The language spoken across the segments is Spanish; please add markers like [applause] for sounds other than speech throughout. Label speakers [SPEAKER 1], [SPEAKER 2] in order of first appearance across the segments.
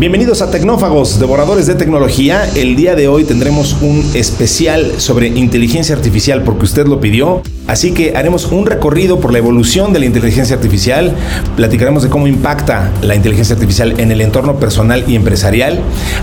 [SPEAKER 1] Bienvenidos a Tecnófagos, devoradores de tecnología. El día de hoy tendremos un especial sobre inteligencia artificial porque usted lo pidió. Así que haremos un recorrido por la evolución de la inteligencia artificial, platicaremos de cómo impacta la inteligencia artificial en el entorno personal y empresarial,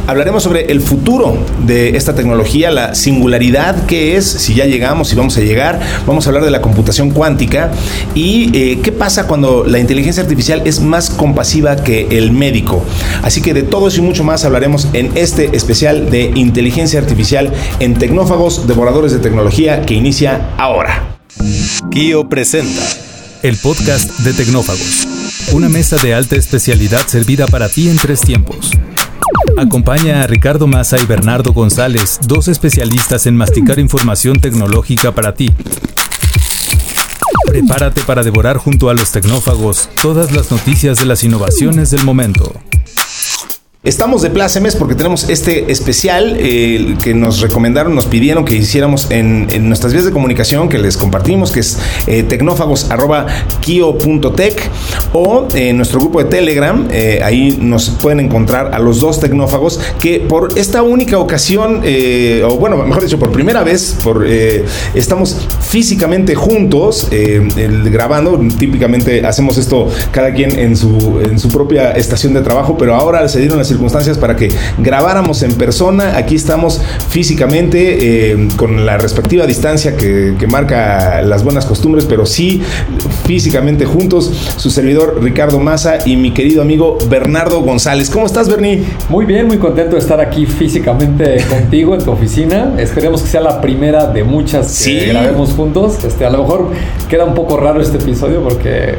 [SPEAKER 1] hablaremos sobre el futuro de esta tecnología, la singularidad que es, si ya llegamos, si vamos a llegar, vamos a hablar de la computación cuántica y eh, qué pasa cuando la inteligencia artificial es más compasiva que el médico. Así que de todo eso y mucho más hablaremos en este especial de inteligencia artificial en Tecnófagos, Devoradores de Tecnología, que inicia ahora.
[SPEAKER 2] Kio presenta el podcast de Tecnófagos, una mesa de alta especialidad servida para ti en tres tiempos. Acompaña a Ricardo Massa y Bernardo González, dos especialistas en masticar información tecnológica para ti. Prepárate para devorar junto a los tecnófagos todas las noticias de las innovaciones del momento.
[SPEAKER 1] Estamos de plácemes porque tenemos este especial eh, que nos recomendaron, nos pidieron que hiciéramos en, nuestras vías de comunicación que les compartimos, que es eh, tecnófagos.kio.tech o en nuestro grupo de Telegram. Eh, ahí nos pueden encontrar a los dos tecnófagos que por esta única ocasión, o bueno, mejor dicho, por primera vez, por, estamos físicamente juntos grabando. Típicamente hacemos esto cada quien en su, en su propia estación de trabajo, pero ahora se dieron las circunstancias para que grabáramos en persona. Aquí estamos físicamente eh, con la respectiva distancia que, marca las buenas costumbres, pero sí físicamente juntos. Su servidor Ricardo Maza y mi querido amigo Bernardo González. ¿Cómo estás, Bernie?
[SPEAKER 3] Muy bien, muy contento de estar aquí físicamente contigo en tu oficina. Esperemos que sea la primera de muchas que grabemos juntos. Este, a lo mejor queda un poco raro este episodio porque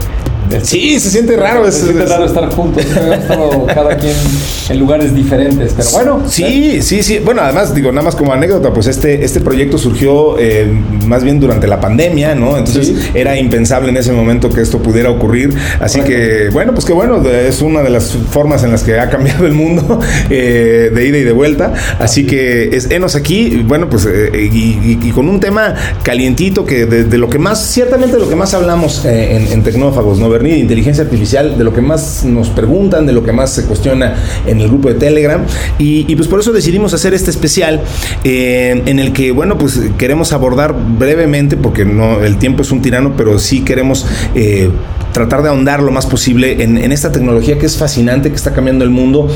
[SPEAKER 1] Sí, se siente raro.
[SPEAKER 3] Se siente raro estar juntos. cada quien en lugares diferentes. Pero bueno.
[SPEAKER 1] Sí, sí, sí. Bueno, además, digo, nada más como anécdota, pues este, este proyecto surgió eh, más bien durante la pandemia, ¿no? Entonces era impensable en ese momento que esto pudiera ocurrir. Así que, bueno, pues que bueno, es una de las formas en las que ha cambiado el mundo [laughs] eh, de ida y de vuelta. Así que es enos aquí, bueno, pues eh, y, con un tema calientito que de, lo que más, ciertamente lo que más hablamos en, en Tecnófagos, ¿no? De inteligencia artificial, de lo que más nos preguntan, de lo que más se cuestiona en el grupo de Telegram. Y, pues por eso decidimos hacer este especial eh, en el que, bueno, pues queremos abordar brevemente, porque no el tiempo es un tirano, pero sí queremos... Eh, tratar de ahondar lo más posible en, esta tecnología que es fascinante, que está cambiando el mundo.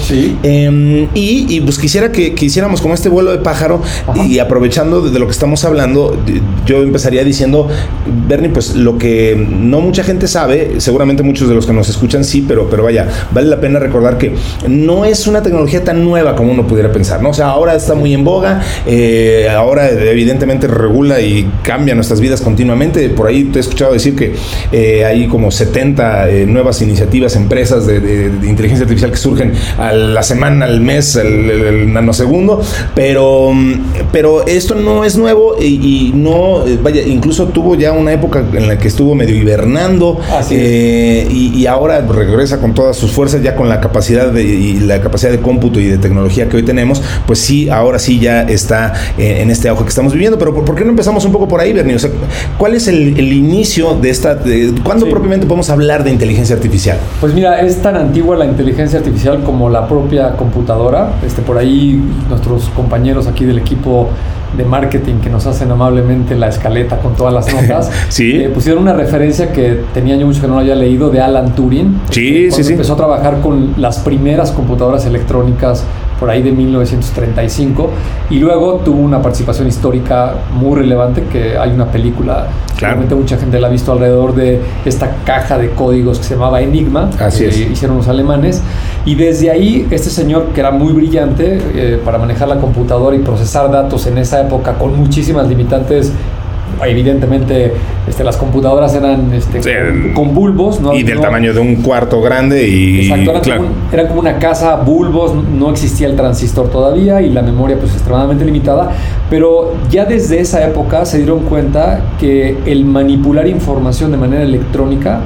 [SPEAKER 1] Em, y, pues quisiera que, hiciéramos como este vuelo de pájaro y aprovechando de, lo que estamos hablando, yo empezaría diciendo, Bernie, pues lo que no mucha gente sabe, seguramente muchos de los que nos escuchan sí, pero, pero vaya, vale la pena recordar que no es una tecnología tan nueva como uno pudiera pensar, ¿no? O sea, ahora está muy en boga, eh, ahora evidentemente regula y cambia nuestras vidas continuamente. Por ahí te he escuchado decir que eh, hay como 70 eh, nuevas iniciativas, empresas de, inteligencia artificial que surgen a la semana, al mes, el, nanosegundo, pero, pero esto no es nuevo y, no, eh, vaya, incluso tuvo ya una época en la que estuvo medio hibernando eh, y, ahora regresa con todas sus fuerzas, ya con la capacidad de, y la capacidad de cómputo y de tecnología que hoy tenemos, pues sí, ahora sí ya está en este auge que estamos viviendo, pero ¿por, qué no empezamos un poco por ahí, Bernie? O sea, ¿cuál es el, inicio de esta, de, cuándo propiamente podemos hablar de inteligencia artificial?
[SPEAKER 3] Pues mira, es tan antigua la inteligencia artificial como la propia computadora. Este, por ahí nuestros compañeros aquí del equipo de marketing que nos hacen amablemente la escaleta con todas las notas, [laughs]
[SPEAKER 1] sí.
[SPEAKER 3] Eh, pusieron una referencia que tenía yo mucho que no lo había leído de Alan Turing.
[SPEAKER 1] Sí, sí, sí.
[SPEAKER 3] Empezó a trabajar con las primeras computadoras electrónicas por ahí de 1935 y luego tuvo una participación histórica muy relevante que hay una película Claramente mucha gente la ha visto alrededor de esta caja de códigos que se llamaba Enigma,
[SPEAKER 1] Así
[SPEAKER 3] que hicieron los alemanes. Y desde ahí, este señor, que era muy brillante eh, para manejar la computadora y procesar datos en esa época con muchísimas limitantes evidentemente este, las computadoras eran este, con, bulbos. ¿no?
[SPEAKER 1] Y del tamaño de un cuarto grande. Y,
[SPEAKER 3] Exacto, eran, como, una casa bulbos, no existía el transistor todavía y la memoria pues extremadamente limitada, pero ya desde esa época se dieron cuenta que el manipular información de manera electrónica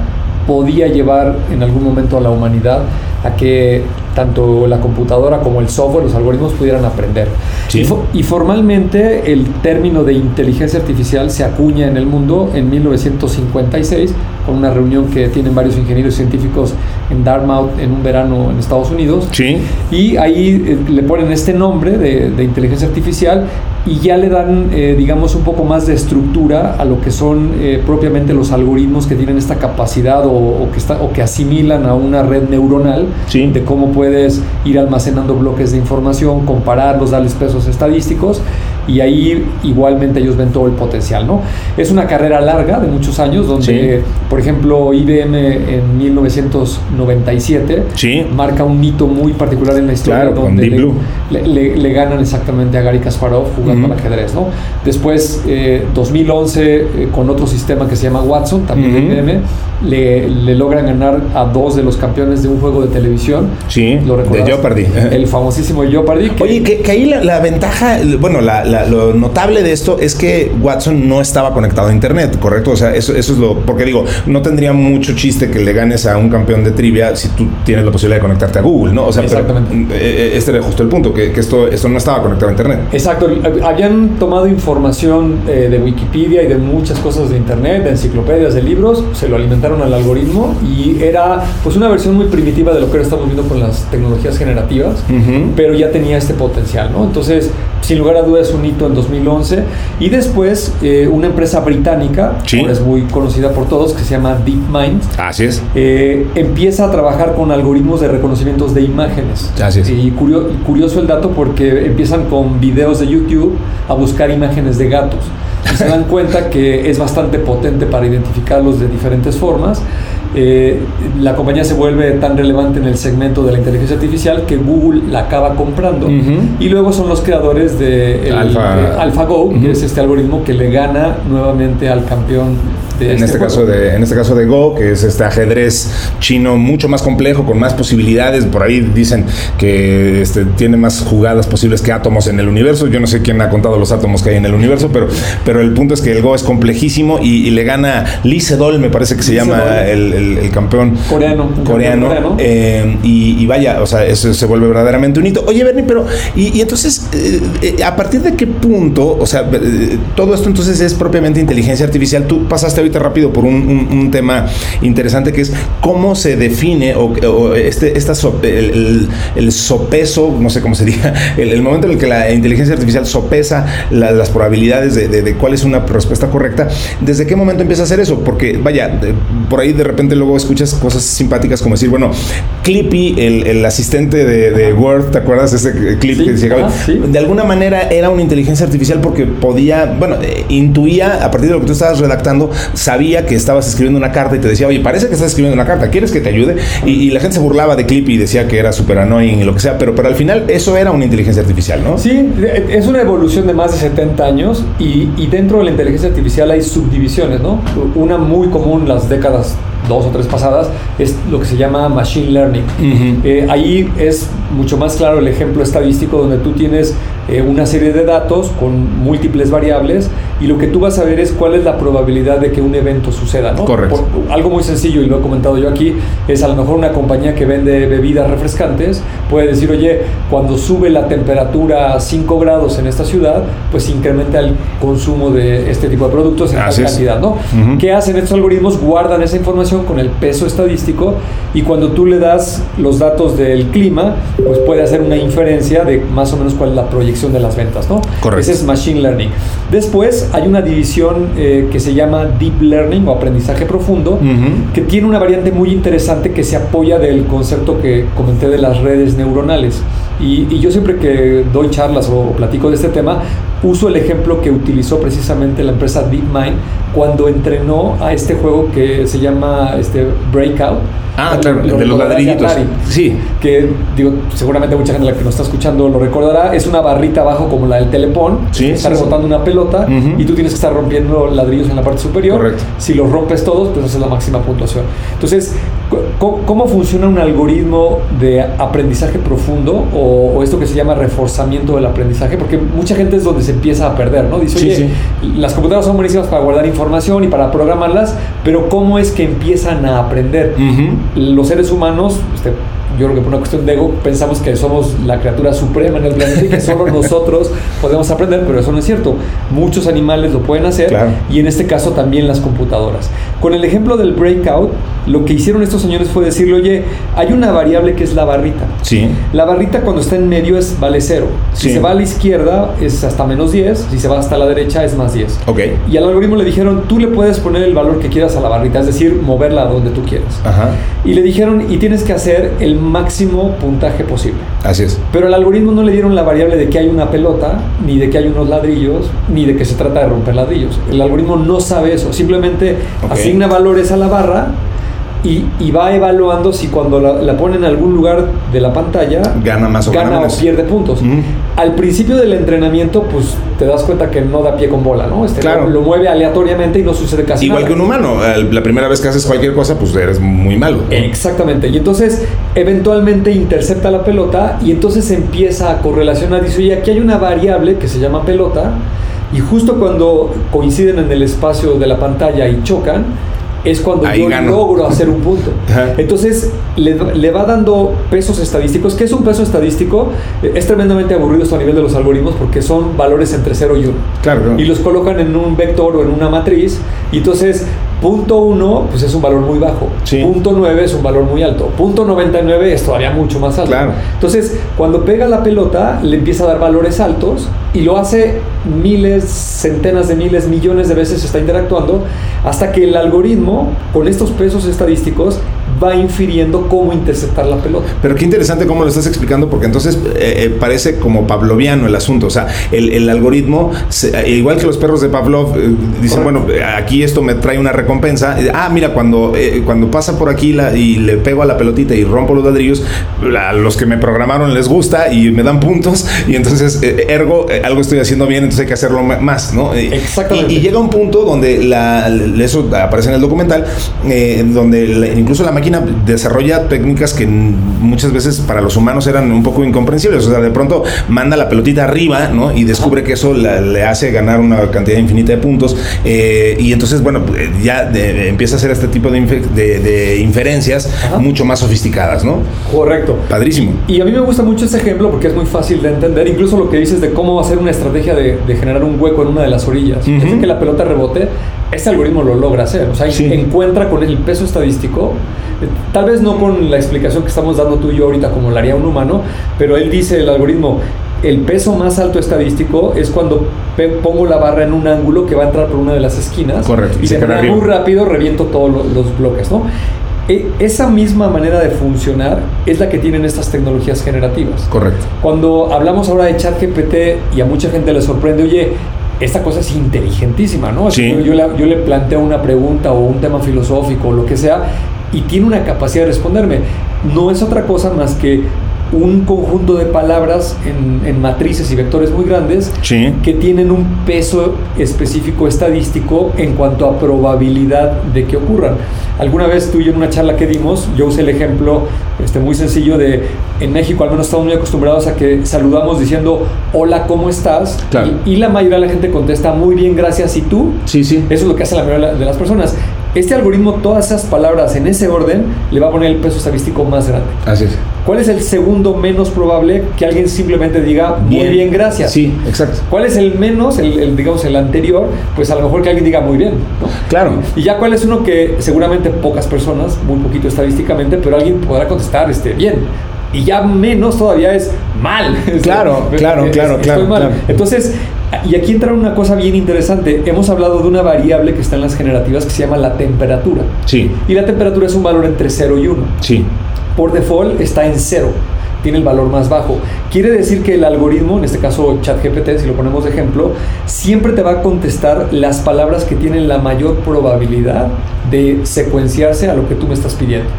[SPEAKER 3] podía llevar en algún momento a la humanidad a que tanto la computadora como el software, los algoritmos pudieran aprender. Y, formalmente el término de inteligencia artificial se acuña en el mundo en 1956 con una reunión que tienen varios ingenieros científicos en Dartmouth en un verano en Estados Unidos.
[SPEAKER 1] Sí.
[SPEAKER 3] Y ahí eh, le ponen este nombre de, de inteligencia artificial y ya le dan, eh, digamos, un poco más de estructura a lo que son eh, propiamente los algoritmos que tienen esta capacidad o, o que está, o que asimilan a una red neuronal
[SPEAKER 1] Sí.
[SPEAKER 3] de cómo puedes ir almacenando bloques de información, compararlos, darles pesos estadísticos y ahí igualmente ellos ven todo el potencial, ¿no? Es una carrera larga de muchos años donde,
[SPEAKER 1] Sí.
[SPEAKER 3] por ejemplo, IBM en 1997
[SPEAKER 1] Sí.
[SPEAKER 3] marca un hito muy particular en la historia
[SPEAKER 1] Claro, con
[SPEAKER 3] donde le,
[SPEAKER 1] Blue.
[SPEAKER 3] le- le- le ganan exactamente a Gary Kasparov jugando
[SPEAKER 1] Ujú.
[SPEAKER 3] al ajedrez, ¿no? Después, eh, 2011, eh, con otro sistema que se llama Watson, también de
[SPEAKER 1] Ujú.
[SPEAKER 3] IBM, le, logran ganar a dos de los campeones de un juego de televisión.
[SPEAKER 1] Sí,
[SPEAKER 3] ¿Lo
[SPEAKER 1] de? Jeopardy.
[SPEAKER 3] El famosísimo Jeopardy. que-
[SPEAKER 1] Oye, que, que ahí la, la ventaja, bueno, la- la- lo notable de esto es que Watson no estaba conectado a Internet, ¿correcto? O sea, eso, eso es lo... Porque digo, no tendría mucho chiste que le ganes a un campeón de trivia si tú tienes la posibilidad de conectarte a Google, ¿no? O sea,
[SPEAKER 3] Exactamente.
[SPEAKER 1] eh, eh, este era justo el punto, que, que esto, esto no estaba conectado a Internet.
[SPEAKER 3] Exacto, habían tomado información eh, de Wikipedia y de muchas cosas de internet, de enciclopedias, de libros, se lo alimentaron al algoritmo y era pues una versión muy primitiva de lo que ahora estamos viendo con las tecnologías generativas, pero ya tenía este potencial, ¿no? Entonces, sin lugar a dudas, un en 2011 y después eh, una empresa británica,
[SPEAKER 1] Sí.
[SPEAKER 3] ahora es muy conocida por todos, que se llama DeepMind,
[SPEAKER 1] Así es.
[SPEAKER 3] eh, empieza a trabajar con algoritmos de reconocimientos de imágenes.
[SPEAKER 1] Así es.
[SPEAKER 3] Y curio- curioso el dato porque empiezan con videos de YouTube a buscar imágenes de gatos. Y se dan [laughs] cuenta que es bastante potente para identificarlos de diferentes formas. Eh, la compañía se vuelve tan relevante en el segmento de la inteligencia artificial que Google la acaba comprando. Y luego son los creadores de el-
[SPEAKER 1] Alpha-
[SPEAKER 3] eh, AlphaGo, que es este algoritmo que le gana nuevamente al campeón de
[SPEAKER 1] En este,
[SPEAKER 3] juego.
[SPEAKER 1] caso de, en este caso de Go, que es este ajedrez chino mucho más complejo, con más posibilidades. Por ahí dicen que este, tiene más jugadas posibles que átomos en el universo. Yo no sé quién ha contado los átomos que hay en el universo, pero, pero el punto es que el Go es complejísimo y, y le gana Lee Sedol, me parece que se
[SPEAKER 3] Lee
[SPEAKER 1] llama el, el- el campeón
[SPEAKER 3] Coreano,
[SPEAKER 1] coreano.
[SPEAKER 3] coreano.
[SPEAKER 1] Eh, y, y vaya, o sea, eso se vuelve verdaderamente un hito. Oye, Bernie, pero, y, y entonces, eh, eh, ¿a partir de qué punto, o sea, eh, todo esto entonces es propiamente inteligencia artificial? Tú pasaste ahorita rápido por un, un- un tema interesante que es cómo se define o, o este, esta so- el, el- sopeso, no sé cómo se diga, [laughs] el, el momento en el que la inteligencia artificial sopesa la- las probabilidades de, de- de cuál es una respuesta correcta, ¿desde qué momento empieza a hacer eso? Porque, vaya, por ahí de repente luego escuchas cosas simpáticas como decir, bueno, Clippy, el, el asistente de, de Word, ¿te acuerdas ese clip
[SPEAKER 3] Sí,
[SPEAKER 1] que decía?
[SPEAKER 3] ajá, sí.
[SPEAKER 1] De alguna manera era una inteligencia artificial porque podía, bueno, eh, intuía a partir de lo que tú estabas redactando, sabía que estabas escribiendo una carta y te decía, oye, parece que estás escribiendo una carta, ¿quieres que te ayude? Y, y la gente se burlaba de Clippy y decía que era súper annoying y lo que sea, pero, pero al final eso era una inteligencia artificial, ¿no?
[SPEAKER 3] Sí, es una evolución de más de 70 años y, y dentro de la inteligencia artificial hay subdivisiones, ¿no? Una muy común las décadas dos o tres pasadas es lo que se llama machine learning. Eh, ahí es mucho más claro el ejemplo estadístico donde tú tienes eh, una serie de datos con múltiples variables y lo que tú vas a ver es cuál es la probabilidad de que un evento suceda, ¿no?
[SPEAKER 1] Correcto.
[SPEAKER 3] Por- algo muy sencillo, y lo he comentado yo aquí, es a lo mejor una compañía que vende bebidas refrescantes puede decir, oye, cuando sube la temperatura a 5 grados en esta ciudad, pues incrementa el consumo de este tipo de productos en
[SPEAKER 1] Así
[SPEAKER 3] tal
[SPEAKER 1] es.
[SPEAKER 3] cantidad, ¿no?
[SPEAKER 1] Ujú.
[SPEAKER 3] ¿Qué hacen estos algoritmos? Guardan esa información con el peso estadístico y cuando tú le das los datos del clima, pues puede hacer una inferencia de más o menos cuál es la proyección de las ventas, ¿no?
[SPEAKER 1] Correcto.
[SPEAKER 3] Ese es Machine Learning. Después hay una división eh, que se llama Deep Learning o aprendizaje profundo, que tiene una variante muy interesante que se apoya del concepto que comenté de las redes neuronales. Y, y yo siempre que doy charlas o platico de este tema, uso el ejemplo que utilizó precisamente la empresa DeepMind cuando entrenó a este juego que se llama este, Breakout.
[SPEAKER 1] Ah,
[SPEAKER 3] Lo-
[SPEAKER 1] claro,
[SPEAKER 3] lo
[SPEAKER 1] de los ladrillitos.
[SPEAKER 3] Atari
[SPEAKER 1] Sí.
[SPEAKER 3] que digo, seguramente mucha gente la que nos está escuchando lo recordará, es una barrita abajo como la del telepón,
[SPEAKER 1] Sí,
[SPEAKER 3] está
[SPEAKER 1] sí, sí.
[SPEAKER 3] rebotando una pelota
[SPEAKER 1] Ujú.
[SPEAKER 3] y tú tienes que estar rompiendo ladrillos en la parte superior.
[SPEAKER 1] Correcto.
[SPEAKER 3] Si los rompes todos, pues esa es la máxima puntuación. Entonces, cu- ¿cómo funciona un algoritmo de aprendizaje profundo o, o esto que se llama reforzamiento del aprendizaje? Porque mucha gente es donde se empieza a perder, ¿no? Dice,
[SPEAKER 1] Sí,
[SPEAKER 3] oye, las computadoras son buenísimas para guardar información y para programarlas, pero ¿cómo es que empiezan a aprender? Los seres humanos este, yo creo que por una cuestión de ego pensamos que somos la criatura suprema en el planeta y que solo [laughs] nosotros podemos aprender, pero eso no es cierto. Muchos animales lo pueden hacer y en este caso también las computadoras. Con el ejemplo del breakout, lo que hicieron estos señores fue decirle, oye, hay una variable que es la barrita.
[SPEAKER 1] Sí.
[SPEAKER 3] La barrita cuando está en medio es vale cero. Si se va a la izquierda es hasta menos 10, si se va hasta la derecha es más 10.
[SPEAKER 1] Ok.
[SPEAKER 3] Y al algoritmo le dijeron, tú le puedes poner el valor que quieras a la barrita, es decir, moverla donde tú quieras.
[SPEAKER 1] Ajá.
[SPEAKER 3] Y le dijeron, y tienes que hacer el máximo puntaje posible.
[SPEAKER 1] Así es.
[SPEAKER 3] Pero al algoritmo no le dieron la variable de que hay una pelota, ni de que hay unos ladrillos, ni de que se trata de romper ladrillos. El algoritmo no sabe eso, simplemente asigna valores a la barra y, va evaluando si cuando la, pone en algún lugar de la pantalla
[SPEAKER 1] gana más o,
[SPEAKER 3] gana o pierde puntos. Al principio del entrenamiento, pues te das cuenta que no da pie con bola, ¿no? Este,
[SPEAKER 1] claro.
[SPEAKER 3] lo, mueve aleatoriamente y no sucede casi
[SPEAKER 1] Igual
[SPEAKER 3] nada.
[SPEAKER 1] que un humano, la primera vez que haces cualquier cosa, pues eres muy malo.
[SPEAKER 3] Exactamente. Y entonces, eventualmente intercepta la pelota y entonces empieza a correlacionar. Dice, oye, aquí hay una variable que se llama pelota y justo cuando coinciden en el espacio de la pantalla y chocan, es cuando yo logro hacer un punto. Entonces le, va dando pesos estadísticos. ¿Qué es un peso estadístico? Es tremendamente aburrido esto a nivel de los algoritmos porque son valores entre 0 y 1.
[SPEAKER 1] Claro,
[SPEAKER 3] Y los colocan en un vector o en una matriz. Y entonces Punto 1, pues es un valor muy bajo. Punto 9 es un valor muy alto. Punto 99 es todavía mucho más alto.
[SPEAKER 1] Claro.
[SPEAKER 3] Entonces, cuando pega la pelota, le empieza a dar valores altos y lo hace miles, centenas de miles, millones de veces está interactuando hasta que el algoritmo, con estos pesos estadísticos, va infiriendo cómo interceptar la pelota.
[SPEAKER 1] Pero qué interesante cómo lo estás explicando, porque entonces eh, eh, parece como pavloviano el asunto. O sea, el, algoritmo, eh, igual que los perros de Pavlov, dicen, bueno, aquí esto me trae una recompensa. Ah, mira, cuando, cuando pasa por aquí la, y le pego a la pelotita y rompo los ladrillos, a los que me programaron les gusta y me dan puntos, y entonces, ergo, algo estoy haciendo bien, entonces hay que hacerlo más, ¿no?
[SPEAKER 3] Exactamente.
[SPEAKER 1] Y, llega un punto donde la, eso aparece en el documental, donde incluso la máquina desarrolla técnicas que muchas veces para los humanos eran un poco incomprensibles. O sea, de pronto manda la pelotita arriba, ¿no? Y descubre que eso le hace ganar una cantidad infinita de puntos. Eh, y entonces, bueno, ya empieza a hacer este tipo de, inferencias mucho más sofisticadas, ¿no?
[SPEAKER 3] Correcto.
[SPEAKER 1] Padrísimo.
[SPEAKER 3] Y a mí me gusta mucho ese ejemplo porque es muy fácil de entender. Incluso lo que dices de cómo hacer una estrategia de, generar un hueco en una de las orillas. Uh que la pelota rebote, este algoritmo lo logra hacer. O sea, encuentra con el peso estadístico Tal vez no con la explicación que estamos dando tú y yo ahorita como lo haría un humano, pero él dice el algoritmo, el peso más alto estadístico es cuando pongo la barra en un ángulo que va a entrar por una de las esquinas.
[SPEAKER 1] Correcto.
[SPEAKER 3] Y, se de muy rápido reviento todos los bloques, ¿no? E, esa misma manera de funcionar es la que tienen estas tecnologías generativas.
[SPEAKER 1] Correcto.
[SPEAKER 3] Cuando hablamos ahora de ChatGPT y a mucha gente le sorprende, oye, esta cosa es inteligentísima, ¿no?
[SPEAKER 1] Sí.
[SPEAKER 3] Yo, yo, le planteo una pregunta o un tema filosófico o lo que sea y tiene una capacidad de responderme. No es otra cosa más que un conjunto de palabras en, matrices y vectores muy grandes que tienen un peso específico estadístico en cuanto a probabilidad de que ocurran. Alguna vez tú y yo en una charla que dimos, yo usé el ejemplo este, muy sencillo de en México al menos estamos muy acostumbrados a que saludamos diciendo hola, ¿cómo estás? Y, y, la mayoría de la gente contesta muy bien, gracias, ¿y tú?
[SPEAKER 1] Sí, sí.
[SPEAKER 3] Eso es lo que hace la mayoría de las personas. Este algoritmo, todas esas palabras en ese orden, le va a poner el peso estadístico más grande.
[SPEAKER 1] Así es.
[SPEAKER 3] ¿Cuál es el segundo menos probable que alguien simplemente diga muy bien, gracias?
[SPEAKER 1] Sí, exacto.
[SPEAKER 3] ¿Cuál es el menos, el, digamos el anterior? Pues a lo mejor que alguien diga muy bien, ¿no?
[SPEAKER 1] Claro.
[SPEAKER 3] Y ya cuál es uno que seguramente pocas personas, muy poquito estadísticamente, pero alguien podrá contestar este bien. Y ya menos todavía es mal. [laughs] [laughs]
[SPEAKER 1] Claro, claro, claro, claro,
[SPEAKER 3] mal. Entonces, y aquí entra una cosa bien interesante. Hemos hablado de una variable que está en las generativas que se llama la temperatura.
[SPEAKER 1] Sí.
[SPEAKER 3] Y la temperatura es un valor entre 0 y 1.
[SPEAKER 1] Sí.
[SPEAKER 3] Por default está en 0 tiene el valor más bajo. Quiere decir que el algoritmo, en este caso ChatGPT, si lo ponemos de ejemplo, siempre te va a contestar las palabras que tienen la mayor probabilidad de secuenciarse a lo que tú me estás pidiendo.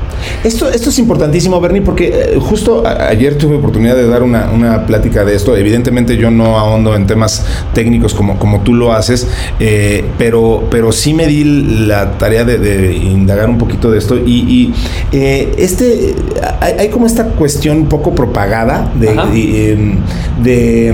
[SPEAKER 1] Esto, esto es importantísimo, Bernie, porque eh, justo ayer tuve oportunidad de dar una, una, plática de esto. Evidentemente yo no ahondo en temas técnicos como, como tú lo haces, eh, pero, pero sí me di la tarea de, indagar un poquito de esto. Y, eh, este hay, hay, como esta cuestión un poco propagada de, em, de,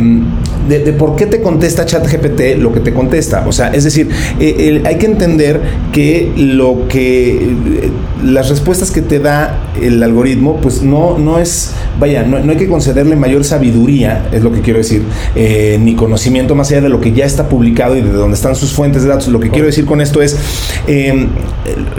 [SPEAKER 1] por qué te contesta ChatGPT lo que te contesta. O sea, es decir, eh, hay que entender que lo que eh, las respuestas que te da el algoritmo, pues no, no es, vaya, no, hay que concederle mayor sabiduría, es lo que quiero decir, eh, ni conocimiento más allá de lo que ya está publicado y de donde están sus fuentes de datos. Lo que quiero decir con esto es, em,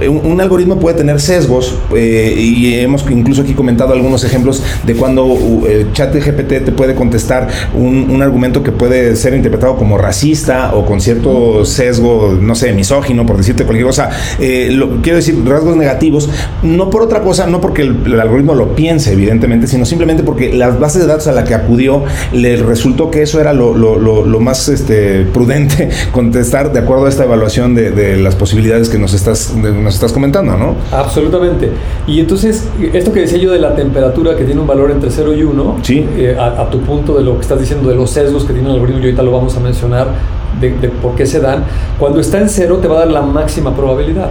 [SPEAKER 1] un, algoritmo puede tener sesgos y hemos incluso aquí comentado algunos ejemplos de cuando el chat de GPT te puede contestar un, un argumento que puede ser interpretado como racista o con cierto sesgo, no sé, misógino, por decirte cualquier cosa. Eh, lo, quiero decir, rasgos negativos, no por otra cosa, no porque el, algoritmo lo piense, evidentemente, sino simplemente porque las bases de datos a la que acudió le resultó que eso era lo, más este, prudente [laughs] contestar de acuerdo a esta evaluación de, las posibilidades que nos estás, nos estás comentando, ¿no?
[SPEAKER 3] Absolutamente. Y entonces, esto que decía yo de la temperatura que tiene un valor entre 0 y 1,
[SPEAKER 1] ¿Sí?
[SPEAKER 3] Eh, a, a tu punto de lo que estás diciendo de los sesgos que tiene el algoritmo, y ahorita lo vamos a mencionar, de, por qué se dan, cuando está en cero te va a dar la máxima probabilidad.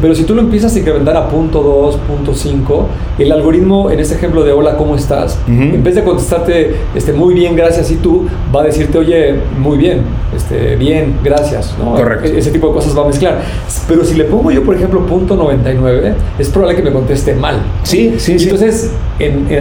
[SPEAKER 3] Pero si tú lo empiezas a incrementar a punto 2, punto 5, el algoritmo, en este ejemplo de hola, ¿cómo estás? En vez de contestarte este, muy bien, gracias, y tú, va a decirte, oye, muy bien, este, bien, gracias. ¿no?
[SPEAKER 1] Correcto.
[SPEAKER 3] E-, ese tipo de cosas va a mezclar. Pero si le pongo yo, por ejemplo, punto 99, es probable que me conteste mal.
[SPEAKER 1] Sí, sí, sí.
[SPEAKER 3] Entonces,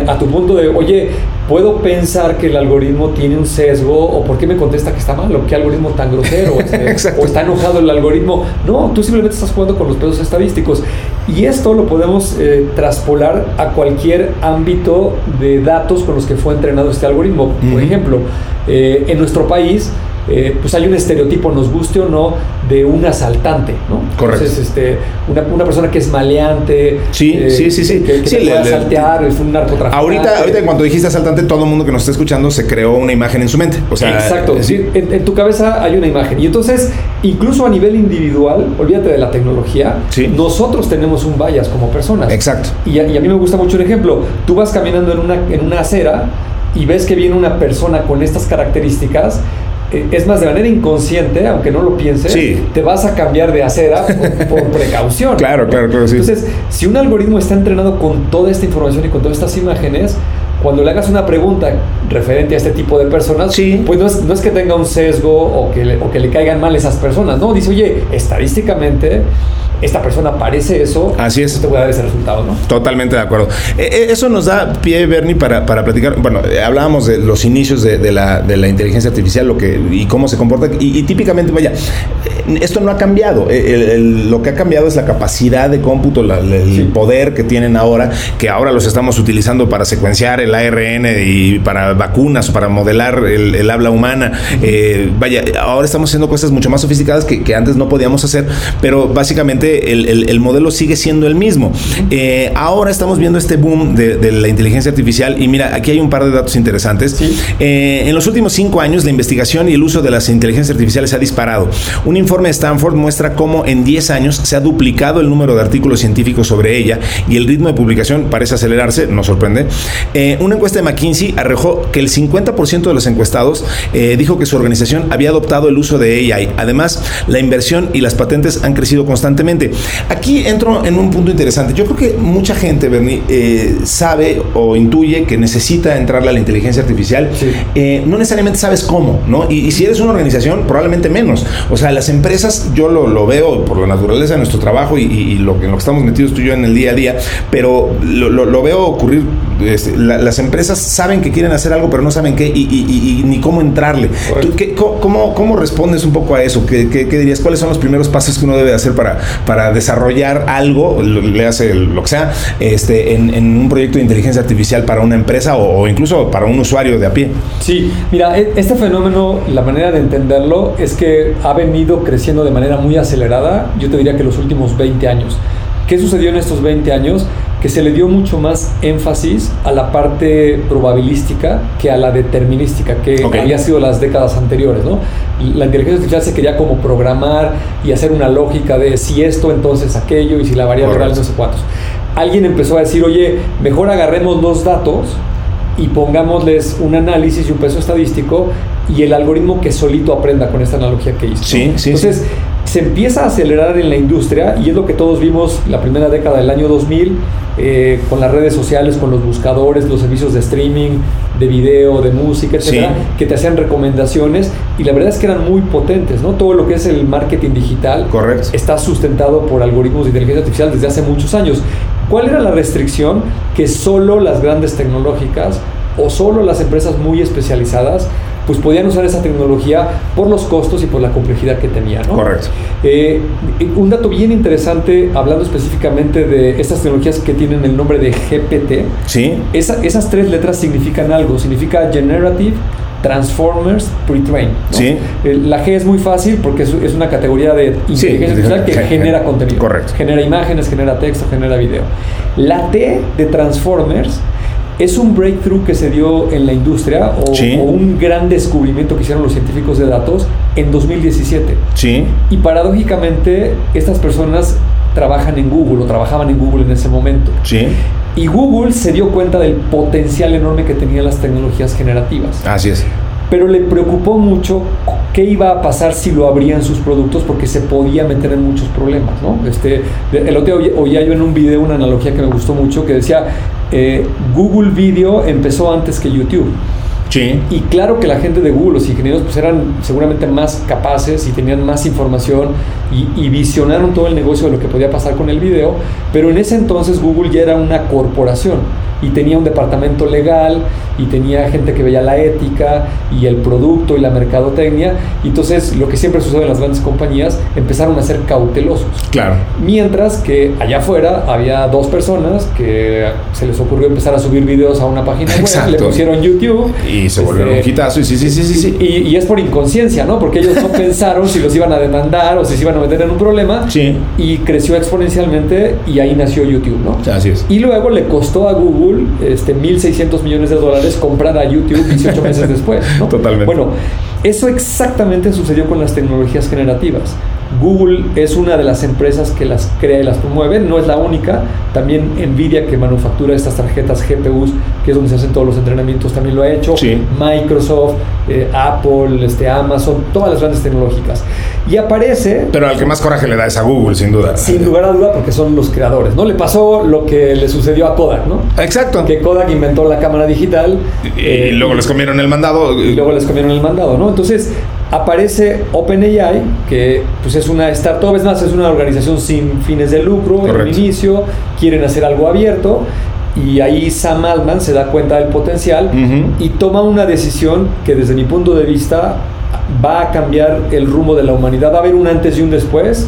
[SPEAKER 3] a tu punto de, oye, puedo pensar que el algoritmo tiene un sesgo o por qué me contesta que está mal o qué algoritmo tan grosero [laughs] este, o está enojado el algoritmo. No, tú simplemente estás jugando con los pesos estadísticos. Y esto lo podemos eh, traspolar a cualquier ámbito de datos con los que fue entrenado este algoritmo. Por ejemplo, eh, en nuestro país eh, pues hay un estereotipo, nos guste o no, de un asaltante, ¿no?
[SPEAKER 1] Correcto.
[SPEAKER 3] Entonces, este, una, una persona que es maleante,
[SPEAKER 1] sí,
[SPEAKER 3] eh,
[SPEAKER 1] sí, sí, sí,
[SPEAKER 3] que,
[SPEAKER 1] sí,
[SPEAKER 3] puede asaltear, es un narcotraficante.
[SPEAKER 1] Ahorita, ahorita cuando dijiste asaltante, todo el mundo que nos está escuchando se creó una imagen en su mente. O sea,
[SPEAKER 3] Exacto, sí. En, tu cabeza hay una imagen. Y entonces, incluso a nivel individual, olvídate de la tecnología, nosotros tenemos un bias como personas.
[SPEAKER 1] Exacto.
[SPEAKER 3] Y a, y a mí me gusta mucho el ejemplo. Tú vas caminando en una, en una acera y ves que viene una persona con estas características eh, es más, de manera inconsciente, aunque no lo pienses, te vas a cambiar de acera por, [laughs] precaución.
[SPEAKER 1] Claro, claro, claro.
[SPEAKER 3] Sí. Entonces, si un algoritmo está entrenado con toda esta información y con todas estas imágenes, cuando le hagas una pregunta referente a este tipo de personas, pues no es, no es, que tenga un sesgo o que, le, o que le caigan mal esas personas, no, dice, oye, estadísticamente esta persona parece eso,
[SPEAKER 1] así es.
[SPEAKER 3] te voy a dar ese resultado, ¿no?
[SPEAKER 1] Totalmente de acuerdo. Eh, eh, eso nos da pie, Bernie, para, para platicar. Bueno, eh, hablábamos de los inicios de, la, de, la, inteligencia artificial lo que, y cómo se comporta. Y, típicamente, vaya, esto no ha cambiado. lo que ha cambiado es la capacidad de cómputo, el poder que tienen ahora, que ahora los estamos utilizando para secuenciar el ARN y para vacunas, para modelar el, habla humana. vaya, ahora estamos haciendo cosas mucho más sofisticadas que, que antes no podíamos hacer, pero básicamente el, modelo sigue siendo el mismo. Eh, ahora estamos viendo este boom de, la inteligencia artificial y mira, aquí hay un par de datos interesantes. Eh, en los últimos cinco años, la investigación y el uso de las inteligencias artificiales ha disparado. Un informe de Stanford muestra cómo en 10 años se ha duplicado el número de artículos científicos sobre ella y el ritmo de publicación parece acelerarse, nos sorprende. Eh, una encuesta de McKinsey arrojó que el 50% de los encuestados dijo que su organización había adoptado el uso de AI. Además, la inversión y las patentes han crecido constantemente Aquí entro en un punto interesante. Yo creo que mucha gente, Bernie, eh, sabe o intuye que necesita entrarle a la inteligencia artificial. Eh, no necesariamente sabes cómo, ¿no? Y, si eres una organización, probablemente menos. O sea, las empresas, yo lo, veo por la naturaleza de nuestro trabajo y, lo, en lo que estamos metidos tú y yo en el día a día, pero lo, veo ocurrir. Este, las empresas saben que quieren hacer algo, pero no saben qué y, ni cómo entrarle. cómo, respondes un poco a eso? ¿Qué, dirías? ¿Cuáles son los primeros pasos que uno debe hacer para para desarrollar algo, le hace lo que sea, este, en, un proyecto de inteligencia artificial para una empresa o, incluso para un usuario de a pie.
[SPEAKER 3] Sí, mira, e, este fenómeno, la manera de entenderlo es que ha venido creciendo de manera muy acelerada, yo te diría que los últimos 20 años. ¿Qué sucedió en estos 20 años? Que se le dio mucho más énfasis a la parte probabilística que a la determinística, que había sido las décadas anteriores. ¿no? La inteligencia artificial se quería como programar y hacer una lógica de si esto, entonces aquello, y si la variable real, no sé cuántos. Alguien empezó a decir, oye, mejor agarremos los datos y pongámosles un análisis y un peso estadístico y el algoritmo que solito aprenda con esta analogía que hizo.
[SPEAKER 1] Sí, sí,
[SPEAKER 3] Entonces, se empieza a acelerar en la industria y es lo que todos vimos la primera década del año 2000 eh, con las redes sociales, con los buscadores, los servicios de streaming, de video, de música, etcétera, que te hacían recomendaciones y la verdad es que eran muy potentes, ¿no? Todo lo que es el marketing digital
[SPEAKER 1] Correcto.
[SPEAKER 3] está sustentado por algoritmos de inteligencia artificial desde hace muchos años. ¿Cuál era la restricción? Que solo las grandes tecnológicas o solo las empresas muy especializadas pues podían usar esa tecnología por los costos y por la complejidad que tenía. ¿no?
[SPEAKER 1] Correcto.
[SPEAKER 3] Eh, un dato bien interesante, hablando específicamente de estas tecnologías que tienen el nombre de GPT,
[SPEAKER 1] Sí.
[SPEAKER 3] esa- esas tres letras significan algo, significa Generative, Transformers, Pre-Train. ¿no?
[SPEAKER 1] Sí.
[SPEAKER 3] Eh, La G es muy fácil porque es, una categoría de inteligencia artificial que
[SPEAKER 1] gen-
[SPEAKER 3] genera contenido.
[SPEAKER 1] correcto.
[SPEAKER 3] Genera imágenes, genera texto, genera video. La T de Transformers es un breakthrough que se dio en la industria o,
[SPEAKER 1] Sí.
[SPEAKER 3] o un gran descubrimiento que hicieron los científicos de datos en 2017.
[SPEAKER 1] Sí.
[SPEAKER 3] Y paradójicamente estas personas trabajan en Google o trabajaban en Google en ese momento.
[SPEAKER 1] Sí.
[SPEAKER 3] Y Google se dio cuenta del potencial enorme que tenían las tecnologías generativas.
[SPEAKER 1] Así es.
[SPEAKER 3] Pero le preocupó mucho qué iba a pasar si lo abrían sus productos porque se podía meter en muchos problemas. ¿no? Este, el otro día oía yo en un video una analogía que me gustó mucho que decía, eh, Google Video empezó antes que YouTube.
[SPEAKER 1] Sí.
[SPEAKER 3] Y claro que la gente de Google, los ingenieros, pues eran seguramente más capaces y tenían más información y, y visionaron todo el negocio de lo que podía pasar con el video, pero en ese entonces Google ya era una corporación y tenía un departamento legal y tenía gente que veía la ética y el producto y la mercadotecnia. Y entonces lo que siempre sucede en las grandes compañías, empezaron a ser cautelosos.
[SPEAKER 1] Claro.
[SPEAKER 3] Mientras que allá afuera había dos personas que se les ocurrió empezar a subir videos a una página web,
[SPEAKER 1] Exacto.
[SPEAKER 3] le pusieron YouTube
[SPEAKER 1] Y se volvieron un
[SPEAKER 3] Este,
[SPEAKER 1] hitazo. Y sí, sí, sí, sí. sí.
[SPEAKER 3] y, y es por inconsciencia, ¿no? Porque ellos no [laughs] pensaron si los iban a demandar o si se iban a meter en un problema.
[SPEAKER 1] Sí.
[SPEAKER 3] Y creció exponencialmente y ahí nació YouTube, ¿no?
[SPEAKER 1] Así es.
[SPEAKER 3] Y luego le costó a Google este, 1.600 millones de dólares comprar a YouTube 18 meses después, ¿no? [laughs]
[SPEAKER 1] Totalmente.
[SPEAKER 3] Bueno, eso exactamente sucedió con las tecnologías generativas. Google es una de las empresas que las crea y las promueve, no es la única. También Nvidia, que manufactura estas tarjetas GPUs, que es donde se hacen todos los entrenamientos, también lo ha hecho.
[SPEAKER 1] Sí.
[SPEAKER 3] Microsoft, eh, Apple, este, Amazon, todas las grandes tecnológicas. Y aparece
[SPEAKER 1] Pero al que más coraje le da es a Google, sin duda.
[SPEAKER 3] sin lugar a duda porque son los creadores, ¿no? Le pasó lo que le sucedió a Kodak, ¿no?
[SPEAKER 1] Exacto.
[SPEAKER 3] Que Kodak inventó la cámara digital
[SPEAKER 1] Y,
[SPEAKER 3] eh,
[SPEAKER 1] y luego les comieron el mandado.
[SPEAKER 3] y luego les comieron el mandado, ¿no? Entonces aparece OpenAI, que pues es una startup, es más, es una organización sin fines de lucro en
[SPEAKER 1] Correcto.
[SPEAKER 3] un inicio, quieren hacer algo abierto y ahí Sam Altman se da cuenta del potencial
[SPEAKER 1] Ujú.
[SPEAKER 3] y toma una decisión que desde mi punto de vista va a cambiar el rumbo de la humanidad, va a haber un antes y un después.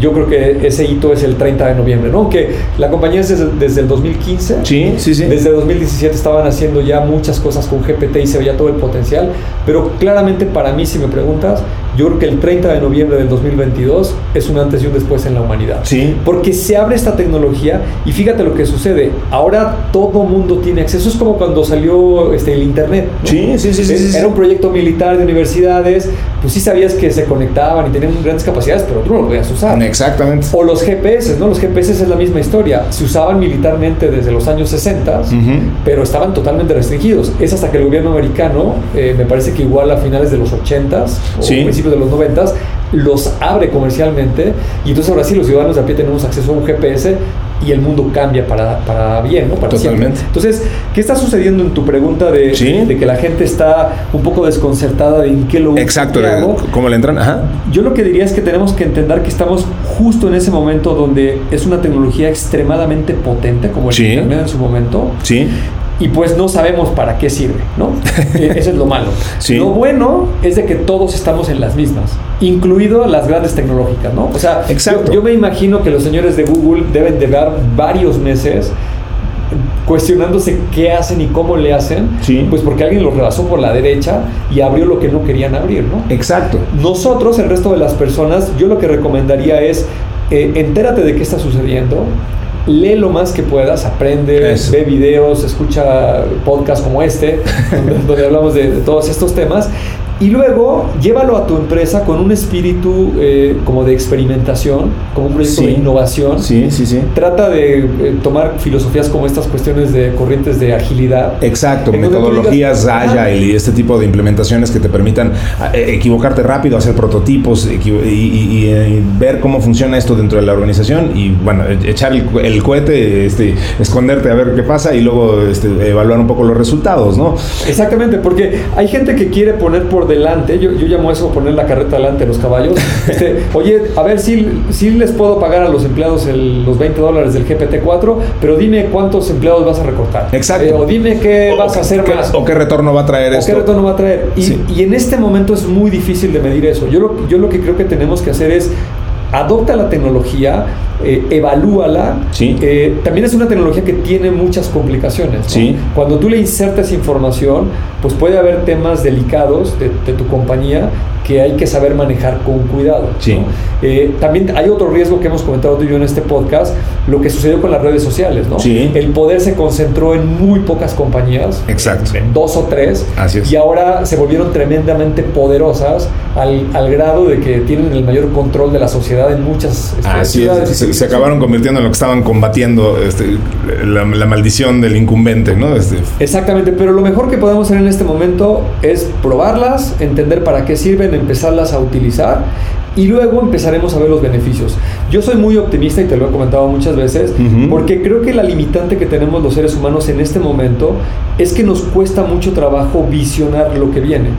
[SPEAKER 3] Yo creo que ese hito es el 30 de noviembre, ¿no? Aunque la compañía es desde, desde el 2015.
[SPEAKER 1] Sí, sí, sí.
[SPEAKER 3] Desde 2017 estaban haciendo ya muchas cosas con GPT y se veía todo el potencial, pero claramente para mí, si me preguntas, yo creo que el 30 de noviembre del 2022 es un antes y un después en la humanidad.
[SPEAKER 1] Sí.
[SPEAKER 3] Porque se abre esta tecnología y fíjate lo que sucede. Ahora todo mundo tiene acceso. Es como cuando salió este, el Internet. ¿no?
[SPEAKER 1] Sí, sí, sí, sí.
[SPEAKER 3] Era un proyecto militar de universidades. Pues sí sabías que se conectaban y tenían grandes capacidades, pero tú no lo podías usar.
[SPEAKER 1] Exactamente.
[SPEAKER 3] O los GPS, ¿no? Los GPS es la misma historia. Se usaban militarmente desde los años 60,
[SPEAKER 1] Ujú.
[SPEAKER 3] pero estaban totalmente restringidos. Es hasta que el gobierno americano, eh, me parece que igual a finales de los 80s o
[SPEAKER 1] Sí.
[SPEAKER 3] principios de los 90s, los abre comercialmente y entonces ahora sí los ciudadanos de a pie tenemos acceso a un GPS y el mundo cambia para, para bien, ¿no? Para
[SPEAKER 1] Totalmente.
[SPEAKER 3] siempre. Entonces, ¿qué está sucediendo en tu pregunta de,
[SPEAKER 1] Sí.
[SPEAKER 3] de que la gente está un poco desconcertada de en qué lo
[SPEAKER 1] Exacto.
[SPEAKER 3] hago?
[SPEAKER 1] ¿Cómo le entran? Ajá.
[SPEAKER 3] Yo lo que diría es que tenemos que entender que estamos justo en ese momento donde es una tecnología extremadamente potente, como el
[SPEAKER 1] Sí.
[SPEAKER 3] Internet en su momento,
[SPEAKER 1] Sí.
[SPEAKER 3] Y pues no sabemos para qué sirve, ¿no? [laughs] Eh, Eso es lo malo.
[SPEAKER 1] Sí.
[SPEAKER 3] Lo bueno es de que todos estamos en las mismas, incluido las grandes tecnológicas, ¿no? O sea,
[SPEAKER 1] Exacto.
[SPEAKER 3] Yo, yo me imagino que los señores de Google deben de dar varios meses cuestionándose qué hacen y cómo le hacen,
[SPEAKER 1] Sí.
[SPEAKER 3] pues porque alguien los rebasó por la derecha y abrió lo que no querían abrir, ¿no?
[SPEAKER 1] Exacto.
[SPEAKER 3] Nosotros, el resto de las personas, yo lo que recomendaría es eh, entérate de qué está sucediendo, lee lo más que puedas, aprende,
[SPEAKER 1] Eso.
[SPEAKER 3] ve videos, escucha podcasts como este, [laughs] donde, donde hablamos de, de todos estos temas. Y luego llévalo a tu empresa con un espíritu eh, como de experimentación, como un proyecto de innovación.
[SPEAKER 1] Sí, sí, sí.
[SPEAKER 3] Trata de eh, tomar filosofías como estas cuestiones de corrientes de agilidad.
[SPEAKER 1] Exacto, metodologías Agile y este tipo de implementaciones que te permitan eh, equivocarte rápido, hacer prototipos y, ver cómo funciona esto dentro de la organización y bueno, e-, echar el, cohete, este, esconderte a ver qué pasa y luego este, evaluar un poco los resultados, ¿no?
[SPEAKER 3] Exactamente, porque hay gente que quiere poner por delante, yo, yo llamo eso poner la carreta delante de los caballos. [laughs] Este, oye, a ver si, si les puedo pagar a los empleados los 20 dólares del GPT-4, pero dime cuántos empleados vas a recortar.
[SPEAKER 1] Exacto. Eh,
[SPEAKER 3] o dime qué vas a hacer más.
[SPEAKER 1] O qué retorno va a traer
[SPEAKER 3] o qué retorno va a traer. Y, y, en este momento es muy difícil de medir eso. Yo lo, yo lo que creo que tenemos que hacer es adopta la tecnología, eh, evalúala.
[SPEAKER 1] Sí.
[SPEAKER 3] Eh, también es una tecnología que tiene muchas complicaciones.
[SPEAKER 1] Sí.
[SPEAKER 3] Cuando tú le insertas información, pues puede haber temas delicados de, tu compañía que hay que saber manejar con cuidado.
[SPEAKER 1] Sí.
[SPEAKER 3] Eh, también hay otro riesgo que hemos comentado tú y yo en este podcast, lo que sucedió con las redes sociales. ¿no?
[SPEAKER 1] Sí.
[SPEAKER 3] El poder se concentró en muy pocas compañías.
[SPEAKER 1] Exacto.
[SPEAKER 3] En dos o tres.
[SPEAKER 1] Así es.
[SPEAKER 3] Y ahora se volvieron tremendamente poderosas al, al grado de que tienen el mayor control de la sociedad en muchas
[SPEAKER 1] este, ciudades se acabaron convirtiendo en lo que estaban combatiendo este, la, maldición del incumbente, ¿no? Este.
[SPEAKER 3] Exactamente, pero lo mejor que podemos hacer en este momento es probarlas, entender para qué sirven, empezarlas a utilizar y luego empezaremos a ver los beneficios. Yo soy muy optimista y te lo he comentado muchas veces, porque creo que la limitante que tenemos los seres humanos en este momento es que nos cuesta mucho trabajo visionar lo que viene.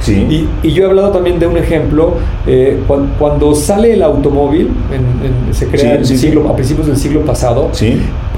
[SPEAKER 1] Sí.
[SPEAKER 3] Y, yo he hablado también de un ejemplo, eh, cuando, sale el automóvil, se crea siglo, a principios del siglo pasado,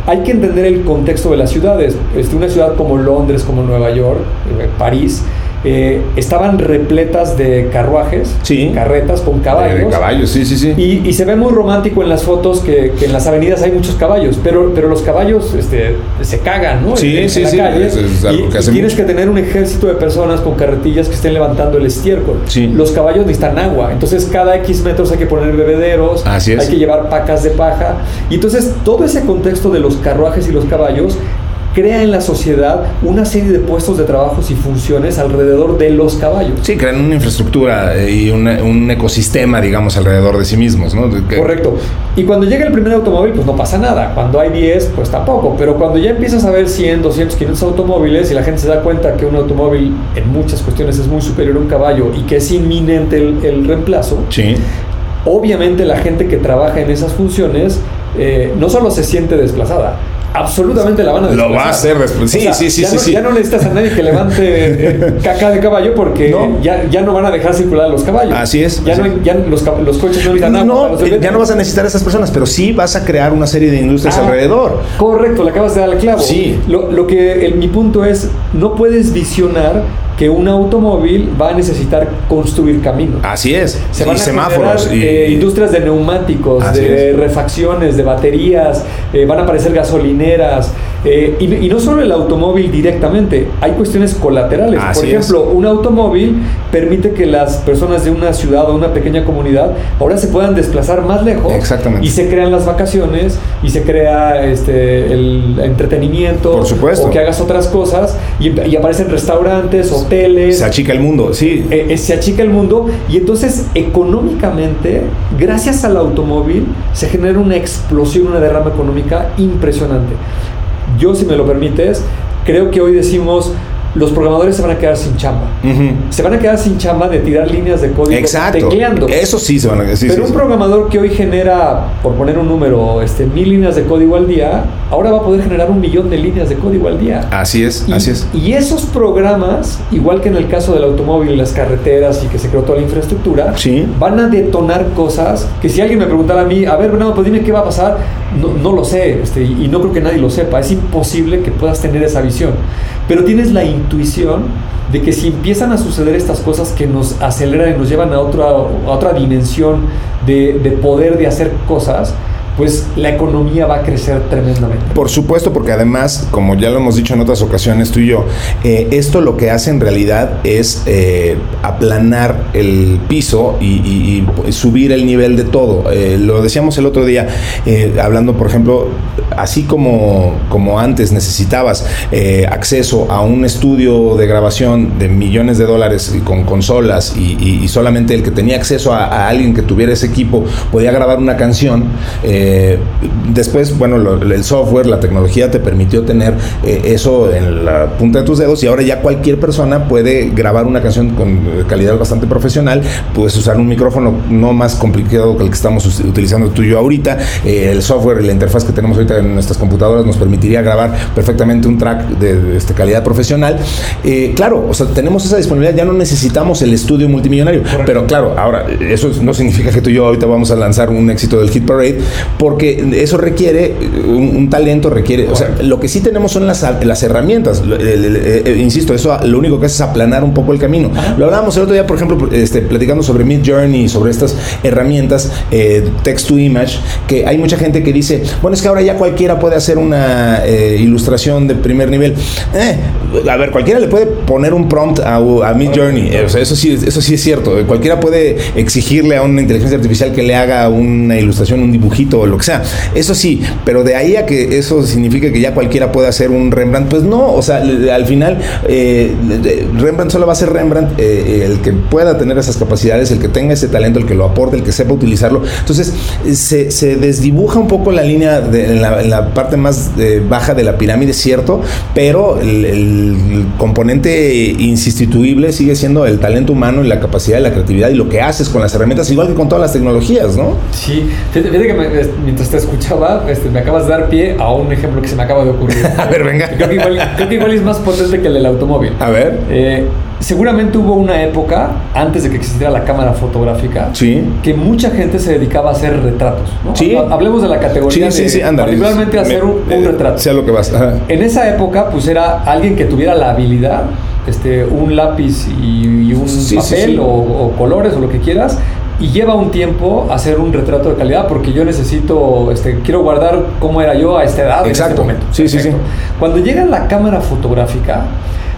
[SPEAKER 3] hay que entender el contexto de las ciudades. Este, una ciudad como Londres, como Nueva York, eh, París, eh, estaban repletas de carruajes, carretas con caballos.
[SPEAKER 1] De caballos, sí, sí, sí.
[SPEAKER 3] Y, se ve muy romántico en las fotos que, en las avenidas hay muchos caballos, pero, pero los caballos este, se cagan, ¿no?
[SPEAKER 1] Sí, sí, sí.
[SPEAKER 3] y, tienes que tener un ejército de personas con carretillas que estén levantando el estiércol. Los caballos necesitan agua, entonces cada X metros hay que poner bebederos,
[SPEAKER 1] Así
[SPEAKER 3] hay que llevar pacas de paja. Y entonces todo ese contexto de los carruajes y los caballos crea en la sociedad una serie de puestos de trabajos y funciones alrededor de los caballos.
[SPEAKER 1] Sí, crean una infraestructura eh, y un ecosistema, digamos, alrededor de sí mismos, ¿no?
[SPEAKER 3] Correcto. Y cuando llega el primer automóvil, pues no pasa nada. Cuando hay 10, pues tampoco. Pero cuando ya empiezas a ver 100, 200, 500 automóviles y la gente se da cuenta que un automóvil en muchas cuestiones es muy superior a un caballo y que es inminente el, reemplazo,
[SPEAKER 1] sí.
[SPEAKER 3] obviamente la gente que trabaja en esas funciones eh, no solo se siente desplazada, absolutamente la van a
[SPEAKER 1] Lo va a hacer después. Sí, sí, sí,
[SPEAKER 3] ya
[SPEAKER 1] sí,
[SPEAKER 3] no, Ya no necesitas a nadie que levante eh, caca de caballo porque Ya, ya no van a dejar circular los caballos.
[SPEAKER 1] Así es.
[SPEAKER 3] Ya,
[SPEAKER 1] no,
[SPEAKER 3] ya los, los, coches no necesitan
[SPEAKER 1] no, ya no vas a necesitar a esas personas, pero sí vas a crear una serie de industrias ah, alrededor.
[SPEAKER 3] Correcto, le acabas de dar el clavo.
[SPEAKER 1] Sí.
[SPEAKER 3] Lo, lo que mi punto es, no puedes visionar que un automóvil va a necesitar construir caminos.
[SPEAKER 1] Así es.
[SPEAKER 3] Se van a semáforos. y... Eh, industrias de neumáticos, de refacciones, de baterías, eh, van a aparecer gasolineras. Eh, y, no solo el automóvil directamente, hay cuestiones colaterales. Por ejemplo, un automóvil permite que las personas de una ciudad o una pequeña comunidad ahora se puedan desplazar más lejos.
[SPEAKER 1] Exactamente.
[SPEAKER 3] Y se crean las vacaciones y se crea este, el entretenimiento.
[SPEAKER 1] Por supuesto.
[SPEAKER 3] O que hagas otras cosas y, y aparecen restaurantes o
[SPEAKER 1] se achica el mundo, sí.
[SPEAKER 3] Eh, eh, se achica el mundo y entonces económicamente, gracias al automóvil, se genera una explosión, una derrama económica impresionante. Yo, si me lo permites, creo que hoy decimos, los programadores se van a quedar sin chamba. Se van a quedar sin chamba de tirar líneas de código
[SPEAKER 1] Exacto.
[SPEAKER 3] tecleando.
[SPEAKER 1] Eso sí se van a quedar.
[SPEAKER 3] Pero un programador que hoy genera, por poner un número, este, mil líneas de código al día, ahora va a poder generar un millón de líneas de código al día.
[SPEAKER 1] Así es, así es.
[SPEAKER 3] Y esos programas, igual que en el caso del automóvil y las carreteras y que se creó toda la infraestructura, van a detonar cosas que si alguien me preguntara a mí, a ver, bueno, pues dime qué va a pasar, no, no lo sé, este, y no creo que nadie lo sepa. Es imposible que puedas tener esa visión. Pero tienes la intuición de que si empiezan a suceder estas cosas que nos aceleran y nos llevan a otra, otra dimensión de, poder de hacer cosas, pues la economía va a crecer tremendamente.
[SPEAKER 1] Por supuesto, porque además, como ya lo hemos dicho en otras ocasiones tú y yo, eh, esto lo que hace en realidad es eh, aplanar el piso y, subir el nivel de todo. Eh, lo decíamos el otro día, hablando, por ejemplo, así como, como antes necesitabas acceso a un estudio de grabación de millones de dólares con consolas y, solamente el que tenía acceso a, alguien que tuviera ese equipo podía grabar una canción, eh, después, bueno, el software, la tecnología te permitió tener eh, eso en la punta de tus dedos y ahora ya cualquier persona puede grabar una canción con eh, calidad bastante profesional, puedes usar un micrófono no más complicado que el que estamos utilizando tú y yo ahorita, el software y la interfaz que tenemos ahorita en nuestras computadoras nos permitiría grabar perfectamente un track de, este, calidad profesional. claro, o sea, tenemos esa disponibilidad, ya no necesitamos el estudio multimillonario, pero claro, ahora eso no significa que tú y yo ahorita vamos a lanzar un éxito del Hit Parade, porque eso requiere un, talento, requiere, o sea, lo que sí tenemos son las, las herramientas, eh, insisto, eso lo único que hace es aplanar un poco el camino. Lo hablábamos el otro día, por ejemplo, este, platicando sobre Mid Journey, sobre estas herramientas eh, text to image, que hay mucha gente que dice, bueno, es que ahora ya cualquiera puede hacer una eh, ilustración de primer nivel. a ver, cualquiera le puede poner un prompt a, a Mid Journey, o sea, eso sí, eso sí es cierto, cualquiera puede exigirle a una inteligencia artificial que le haga una ilustración, un dibujito lo que sea. Eso sí, pero de ahí a que eso signifique que ya cualquiera puede hacer un Rembrandt, pues no, o sea, al final eh, Rembrandt solo va a ser Rembrandt eh, el que pueda tener esas capacidades, el que tenga ese talento, el que lo aporte, el que sepa utilizarlo. Entonces se, desdibuja un poco la línea de, en, la, parte más eh, baja de la pirámide, cierto, pero el, componente insustituible sigue siendo el talento humano y la capacidad de la creatividad y lo que haces con las herramientas, igual que con todas las tecnologías, ¿no?
[SPEAKER 3] Sí, fíjate que me, mientras te escuchaba, este, me acabas de dar pie a un ejemplo que se me acaba de ocurrir. [laughs]
[SPEAKER 1] a ver, venga.
[SPEAKER 3] Creo que, igual, es más potente que el del automóvil.
[SPEAKER 1] A ver.
[SPEAKER 3] Eh, seguramente hubo una época, antes de que existiera la cámara fotográfica, que mucha gente se dedicaba a hacer retratos. Hablemos de la categoría
[SPEAKER 1] sí, sí,
[SPEAKER 3] particularmente a hacer un, eh, retrato.
[SPEAKER 1] Sea lo que vas.
[SPEAKER 3] En esa época, pues era alguien que tuviera la habilidad, este, un lápiz y, un papel o colores o lo que quieras, y lleva un tiempo hacer un retrato de calidad porque yo necesito, este, quiero guardar cómo era yo a esta edad
[SPEAKER 1] Exacto.
[SPEAKER 3] en este momento.
[SPEAKER 1] Sí, sí, sí.
[SPEAKER 3] Cuando llega la cámara fotográfica,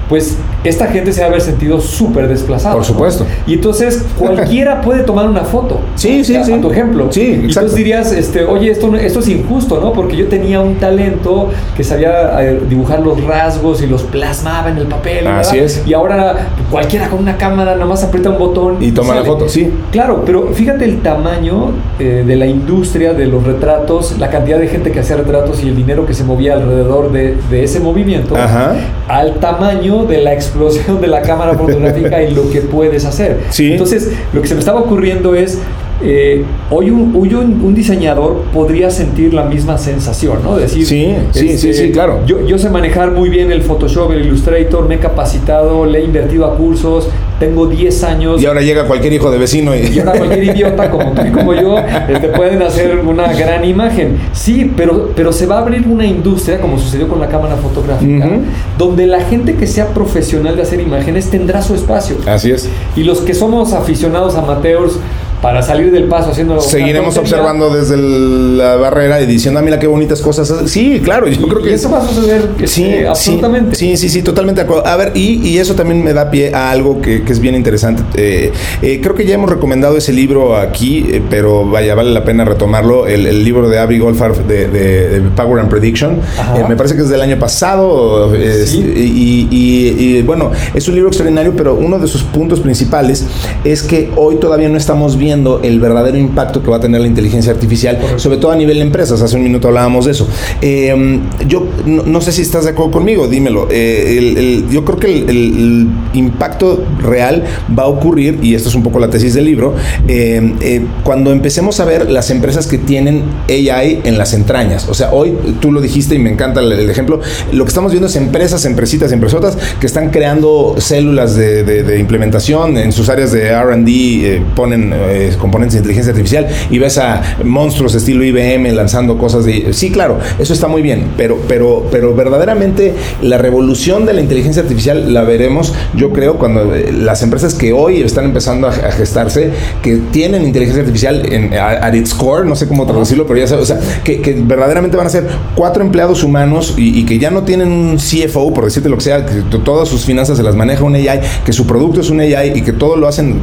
[SPEAKER 3] pues esta gente se va a haber sentido súper desplazada.
[SPEAKER 1] Por supuesto.
[SPEAKER 3] Y entonces cualquiera [laughs] puede tomar una foto.
[SPEAKER 1] Sí, sí, sí.
[SPEAKER 3] A tu ejemplo.
[SPEAKER 1] Sí,
[SPEAKER 3] exacto. Y entonces dirías, este, oye, esto, esto es injusto, ¿no? Porque yo tenía un talento que sabía eh, dibujar los rasgos y los plasmaba en el papel.
[SPEAKER 1] Así es.
[SPEAKER 3] Y ahora cualquiera con una cámara nada más aprieta un botón.
[SPEAKER 1] Y, toma la foto, sí.
[SPEAKER 3] Claro, pero fíjate el tamaño eh, de la industria de los retratos, la cantidad de gente que hacía retratos y el dinero que se movía alrededor de, de ese movimiento,
[SPEAKER 1] Ajá.
[SPEAKER 3] al tamaño de la explosión de la cámara fotográfica y lo que puedes hacer. Entonces, lo que se me estaba ocurriendo es eh, hoy, un, un, diseñador podría sentir la misma sensación, ¿no?
[SPEAKER 1] Decir, sí, sí, sí, este, claro.
[SPEAKER 3] Yo, yo, sé manejar muy bien el Photoshop, el Illustrator, me he capacitado, le he invertido a cursos, tengo 10 años.
[SPEAKER 1] Y ahora llega cualquier hijo de vecino
[SPEAKER 3] y, y ahora cualquier idiota como tú y como yo te este, pueden hacer una gran imagen. Sí, pero, pero se va a abrir una industria, como sucedió con la cámara fotográfica, donde la gente que sea profesional de hacer imágenes tendrá su espacio.
[SPEAKER 1] Así es.
[SPEAKER 3] Y los que somos aficionados amateurs, para salir del paso haciendo
[SPEAKER 1] seguiremos observando desde la barrera y diciendo ah mira qué bonitas cosas sí claro yo creo que
[SPEAKER 3] eso va a suceder
[SPEAKER 1] sí absolutamente. sí sí sí totalmente de acuerdo. A ver y, y eso también me da pie a algo que, que es bien interesante. Eh, eh, creo que ya hemos recomendado ese libro aquí eh, pero vaya vale la pena retomarlo. El, el libro de Abby Goldfarb de, de, Power and Prediction. Me parece que es del año pasado y, y, y bueno es un libro extraordinario pero uno de sus puntos principales es que hoy todavía no estamos viendo el verdadero impacto que va a tener la inteligencia artificial, sobre todo a nivel de empresas. Hace un minuto hablábamos de eso. Eh, yo no, sé si estás de acuerdo conmigo, dímelo. Eh, yo creo que el, impacto real va a ocurrir, y esto es un poco la tesis del libro, eh, cuando empecemos a ver las empresas que tienen AI en las entrañas. O sea, hoy tú lo dijiste y me encanta el, ejemplo, lo que estamos viendo es empresas, empresitas, empresotas que están creando células de, de implementación en sus áreas de RD, ponen eh, componentes de inteligencia artificial y ves a monstruos estilo IBM lanzando cosas de... Sí, claro, eso está muy bien, pero, pero, pero verdaderamente la revolución de la inteligencia artificial la veremos, yo creo, cuando eh, las empresas que hoy están empezando a, gestarse, que tienen inteligencia artificial en, at its core, no sé cómo traducirlo, pero ya sabes, o sea, que, verdaderamente van a ser cuatro empleados humanos y, que ya no tienen un CFO, por decirte lo que sea, que todas sus finanzas se las maneja un AI, que su producto es un AI y que todo lo hacen,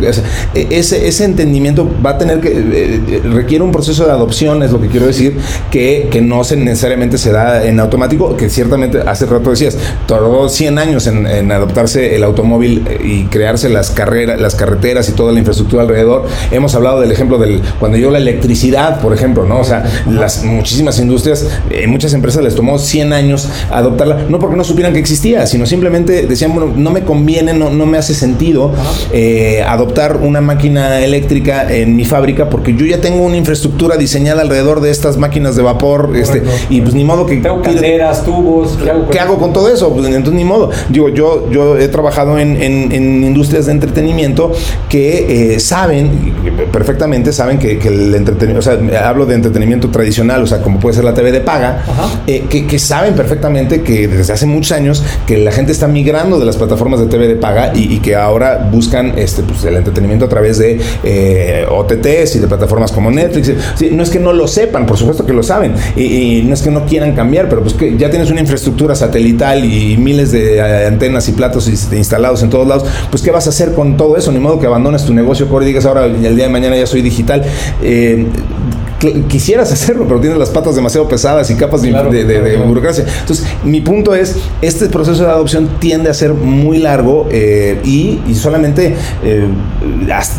[SPEAKER 1] e, ese, ese entendimiento va a tener que, eh, eh, requiere un proceso de adopción, es lo que quiero decir, que, que no se necesariamente se da en automático, que ciertamente hace rato decías, tardó 100 años en, en adoptarse el automóvil eh, y crearse las carreras, las carreteras y toda la infraestructura alrededor. Hemos hablado del ejemplo del cuando llegó la electricidad, por ejemplo, ¿no? O sea, las muchísimas industrias, en muchas empresas les tomó 100 años adoptarla, no porque no supieran que existía, sino simplemente decían, bueno, no me conviene, no, no me hace sentido eh, adoptar una máquina eléctrica en mi fábrica porque yo ya tengo una infraestructura diseñada alrededor de estas máquinas de vapor, este, y pues ni modo que...
[SPEAKER 3] Tengo calderas, tubos,
[SPEAKER 1] ¿qué hago con, ¿qué hago con todo eso? Pues entonces ni modo. Digo, yo, yo he trabajado en, en, industrias de entretenimiento que eh, saben, perfectamente saben que, el entretenimiento, o sea, hablo de entretenimiento tradicional, o sea, como puede ser la TV de paga, eh, que, que, saben perfectamente que desde hace muchos años que la gente está migrando de las plataformas de TV de paga y, que ahora buscan este, pues, el entretenimiento a través de eh, OTTs y de plataformas como Netflix. no es que no lo sepan, por supuesto que lo saben, y, no es que no quieran cambiar, pero pues que ya tienes una infraestructura satelital y miles de antenas y platos instalados en todos lados, pues ¿qué vas a hacer con todo eso? Ni modo que abandones tu negocio core y digas ahora el día de mañana ya soy digital. Eh, quisieras hacerlo, pero tienes las patas demasiado pesadas y capas de, burocracia. Entonces, mi punto es, este proceso de adopción tiende a ser muy largo eh, y, solamente eh,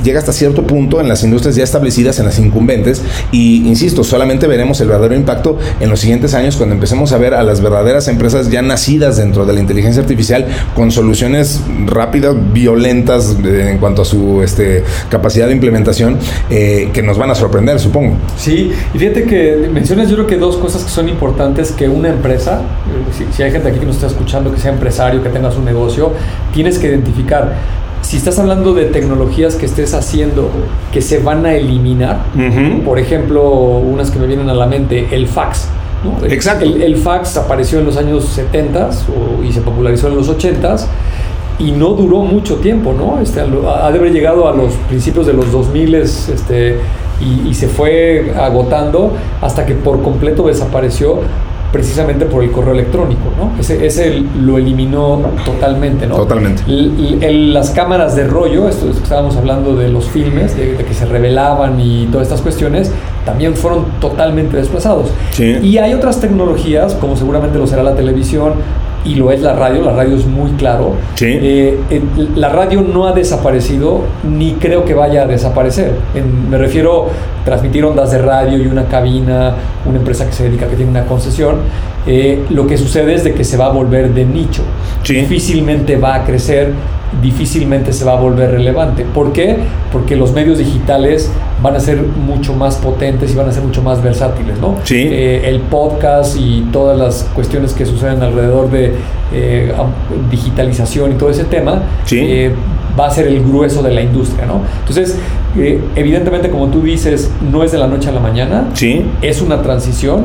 [SPEAKER 1] llega hasta cierto punto en las industrias ya establecidas, en las incumbentes, y insisto, solamente veremos el verdadero impacto en los siguientes años cuando empecemos a ver a las verdaderas empresas ya nacidas dentro de la inteligencia artificial con soluciones rápidas, violentas en cuanto a su este, capacidad de implementación, eh, que nos van a sorprender, supongo.
[SPEAKER 3] Sí, y fíjate que mencionas yo creo que dos cosas que son importantes que una empresa, eh, si, hay gente aquí que nos está escuchando, que sea empresario, que tenga su negocio, tienes que identificar. Si estás hablando de tecnologías que estés haciendo que se van a eliminar, por ejemplo, unas que me vienen a la mente, el fax.
[SPEAKER 1] Exacto.
[SPEAKER 3] El, fax apareció en los años 70 y se popularizó en los 80 y no duró mucho tiempo, ¿no? Este, ha de haber llegado a los principios de los 2000 este, y, se fue agotando hasta que por completo desapareció precisamente por el correo electrónico, ¿no? Ese, ese lo eliminó totalmente, ¿no?
[SPEAKER 1] Totalmente.
[SPEAKER 3] las cámaras de rollo, esto es que estábamos hablando de los filmes, de, que se revelaban y todas estas cuestiones, también fueron totalmente desplazados.
[SPEAKER 1] Sí.
[SPEAKER 3] Y hay otras tecnologías, como seguramente lo será la televisión, y lo es la radio, la radio es muy claro.
[SPEAKER 1] Eh,
[SPEAKER 3] la radio no ha desaparecido ni creo que vaya a desaparecer. me refiero a transmitir ondas de radio y una cabina, una empresa que se dedica, que tiene una concesión. Eh, lo que sucede es de que se va a volver de nicho. Difícilmente va a crecer difícilmente se va a volver relevante. ¿Por qué? Porque los medios digitales van a ser mucho más potentes y van a ser mucho más versátiles, ¿no?
[SPEAKER 1] Sí.
[SPEAKER 3] Eh, el podcast y todas las cuestiones que suceden alrededor de eh, digitalización y todo ese tema eh, va a ser el grueso de la industria, ¿no? Entonces, evidentemente, como tú dices, no es de la noche a la mañana,
[SPEAKER 1] sí.
[SPEAKER 3] es una transición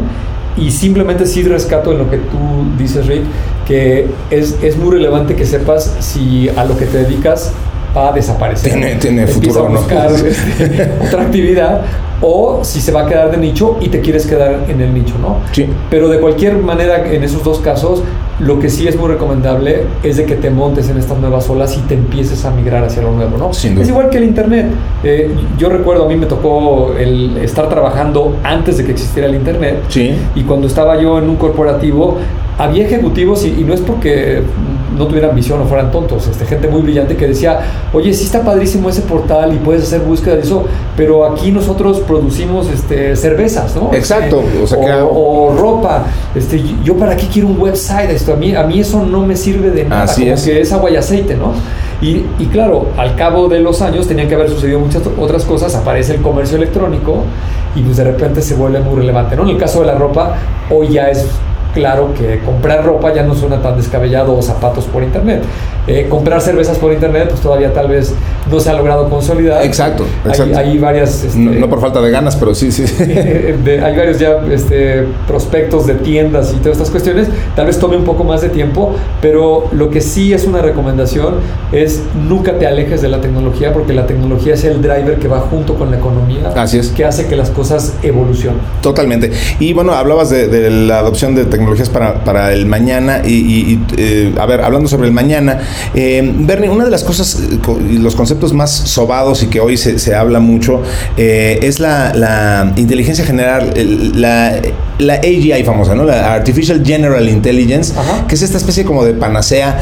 [SPEAKER 3] y simplemente sí rescato en lo que tú dices, Rick, que es, es muy relevante que sepas si a lo que te dedicas va a desaparecer.
[SPEAKER 1] Tiene, tiene futuro,
[SPEAKER 3] a buscar [laughs] este, otra actividad o si se va a quedar de nicho y te quieres quedar en el nicho, ¿no?
[SPEAKER 1] Sí.
[SPEAKER 3] Pero de cualquier manera, en esos dos casos, lo que sí es muy recomendable es de que te montes en estas nuevas olas y te empieces a migrar hacia lo nuevo, ¿no?
[SPEAKER 1] Sin duda.
[SPEAKER 3] Es igual que el Internet. Eh, yo recuerdo, a mí me tocó el estar trabajando antes de que existiera el Internet.
[SPEAKER 1] Sí.
[SPEAKER 3] Y cuando estaba yo en un corporativo, había ejecutivos, y, no es porque no tuvieran visión o fueran tontos, este, gente muy brillante que decía, oye, sí está padrísimo ese portal y puedes hacer búsqueda de eso, pero aquí nosotros producimos este, cervezas, ¿no?
[SPEAKER 1] Exacto.
[SPEAKER 3] o, ropa. Este, yo para qué quiero un website, esto, a, mí, a mí eso no me sirve de nada,
[SPEAKER 1] Así es.
[SPEAKER 3] que es agua y aceite, ¿no? Y, y, claro, al cabo de los años tenían que haber sucedido muchas otras cosas, aparece el comercio electrónico y pues de repente se vuelve muy relevante, ¿no? En el caso de la ropa, hoy ya es claro que comprar ropa ya no suena tan descabellado o zapatos por internet. Eh, comprar cervezas por internet, pues todavía tal vez no se ha logrado consolidar.
[SPEAKER 1] Exacto,
[SPEAKER 3] exacto. Hay, varias...
[SPEAKER 1] Este, no, por falta de ganas, pero sí, sí. [laughs]
[SPEAKER 3] hay varios ya este, prospectos de tiendas y todas estas cuestiones. Tal vez tome un poco más de tiempo, pero lo que sí es una recomendación es nunca te alejes de la tecnología porque la tecnología es el driver que va junto con la economía.
[SPEAKER 1] Así es.
[SPEAKER 3] Que hace que las cosas evolucionen.
[SPEAKER 1] Totalmente. Y bueno, hablabas de, la adopción de tecnologías para, para el mañana y, eh, a ver, hablando sobre el mañana, eh, Bernie, una de las cosas y los conceptos más sobados y que hoy se, habla mucho eh, es la, inteligencia general, la, la AGI famosa, ¿no? La Artificial General Intelligence, que es esta especie como de panacea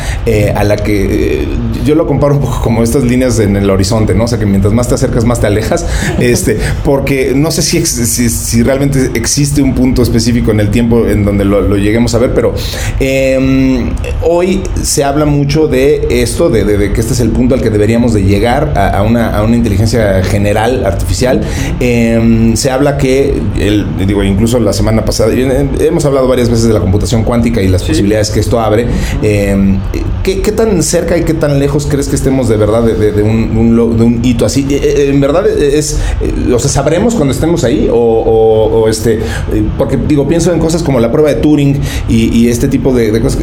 [SPEAKER 1] a la que yo lo comparo un poco como estas líneas en el horizonte, ¿no? O sea, que mientras más te acercas, más te alejas, [laughs] este, porque no sé si, si, realmente existe un punto específico en el tiempo en donde lo, lleguemos a ver, pero em, hoy se habla mucho de esto, de, que este es el punto al que deberíamos de llegar a, una, inteligencia general artificial. Em, se habla que, el, digo, incluso la semana pasada, hemos hablado varias veces de la computación cuántica y las posibilidades que esto abre. Em, ¿qué, ¿qué, tan cerca y qué tan lejos crees que estemos de verdad de, un, hito así? Eh, eh, en verdad es, eh, o sea, ¿sabremos cuando estemos ahí? O, este, porque digo, pienso en cosas como la prueba de Turing y, este tipo de, cosas,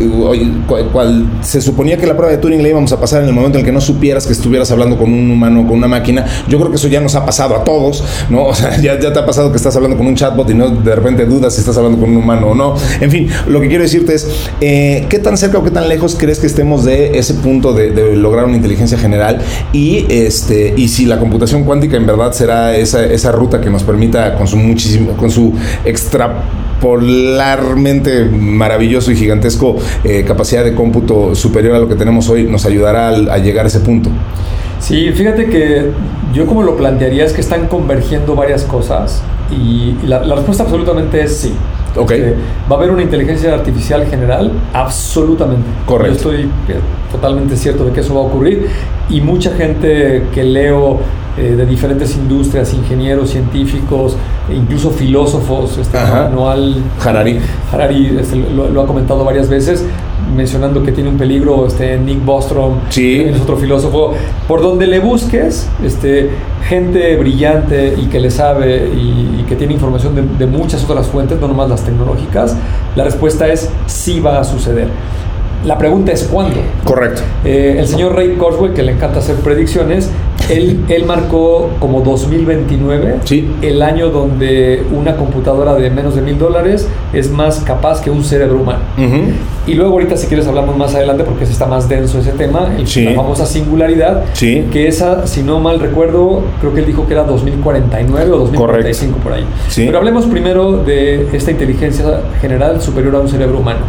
[SPEAKER 1] cual, se suponía que la prueba de Turing la íbamos a pasar en el momento en el que no supieras que estuvieras hablando con un humano o con una máquina. Yo creo que eso ya nos ha pasado a todos, ¿no? O sea, [laughs] ya, ya te ha pasado que estás hablando con un chatbot y no de repente dudas si estás hablando con un humano o no. En fin, lo que quiero decirte es, ¿qué tan cerca o qué tan lejos crees que estemos de ese punto de, de lograr una inteligencia general y, este, y si la computación cuántica en verdad será esa, esa ruta que nos permita con su muchísimo, con su extrapolarmente maravilloso y gigantesco eh, capacidad de cómputo superior a lo que tenemos hoy, nos ayudará a, llegar a ese punto.
[SPEAKER 3] Sí, fíjate que yo como lo plantearía es que están convergiendo varias cosas y, la, la respuesta absolutamente es sí.
[SPEAKER 1] Okay.
[SPEAKER 3] ¿Va a haber una inteligencia artificial general? Absolutamente.
[SPEAKER 1] Correcto.
[SPEAKER 3] Yo estoy eh, totalmente cierto de que eso va a ocurrir y mucha gente que leo eh, de diferentes industrias, ingenieros, científicos, e incluso filósofos, este, Noal
[SPEAKER 1] Harari,
[SPEAKER 3] Harari este, lo, ha comentado varias veces, mencionando que tiene un peligro, este, Nick Bostrom,
[SPEAKER 1] sí.
[SPEAKER 3] es otro filósofo, por donde le busques, este, gente brillante y que le sabe y, que tiene información de, muchas otras fuentes, no nomás las tecnológicas, la respuesta es sí va a suceder. La pregunta es cuándo.
[SPEAKER 1] Correcto.
[SPEAKER 3] Eh, el señor Ray Kurzweil, que le encanta hacer predicciones, él, él marcó como 2029 el año donde una computadora de menos de mil dólares es más capaz que un cerebro humano. Y luego ahorita si quieres hablamos más adelante porque está más denso ese tema, la famosa singularidad, que esa, si no mal recuerdo, creo que él dijo que era 2049 o 2045 por ahí. Pero hablemos primero de esta inteligencia general superior a un cerebro humano.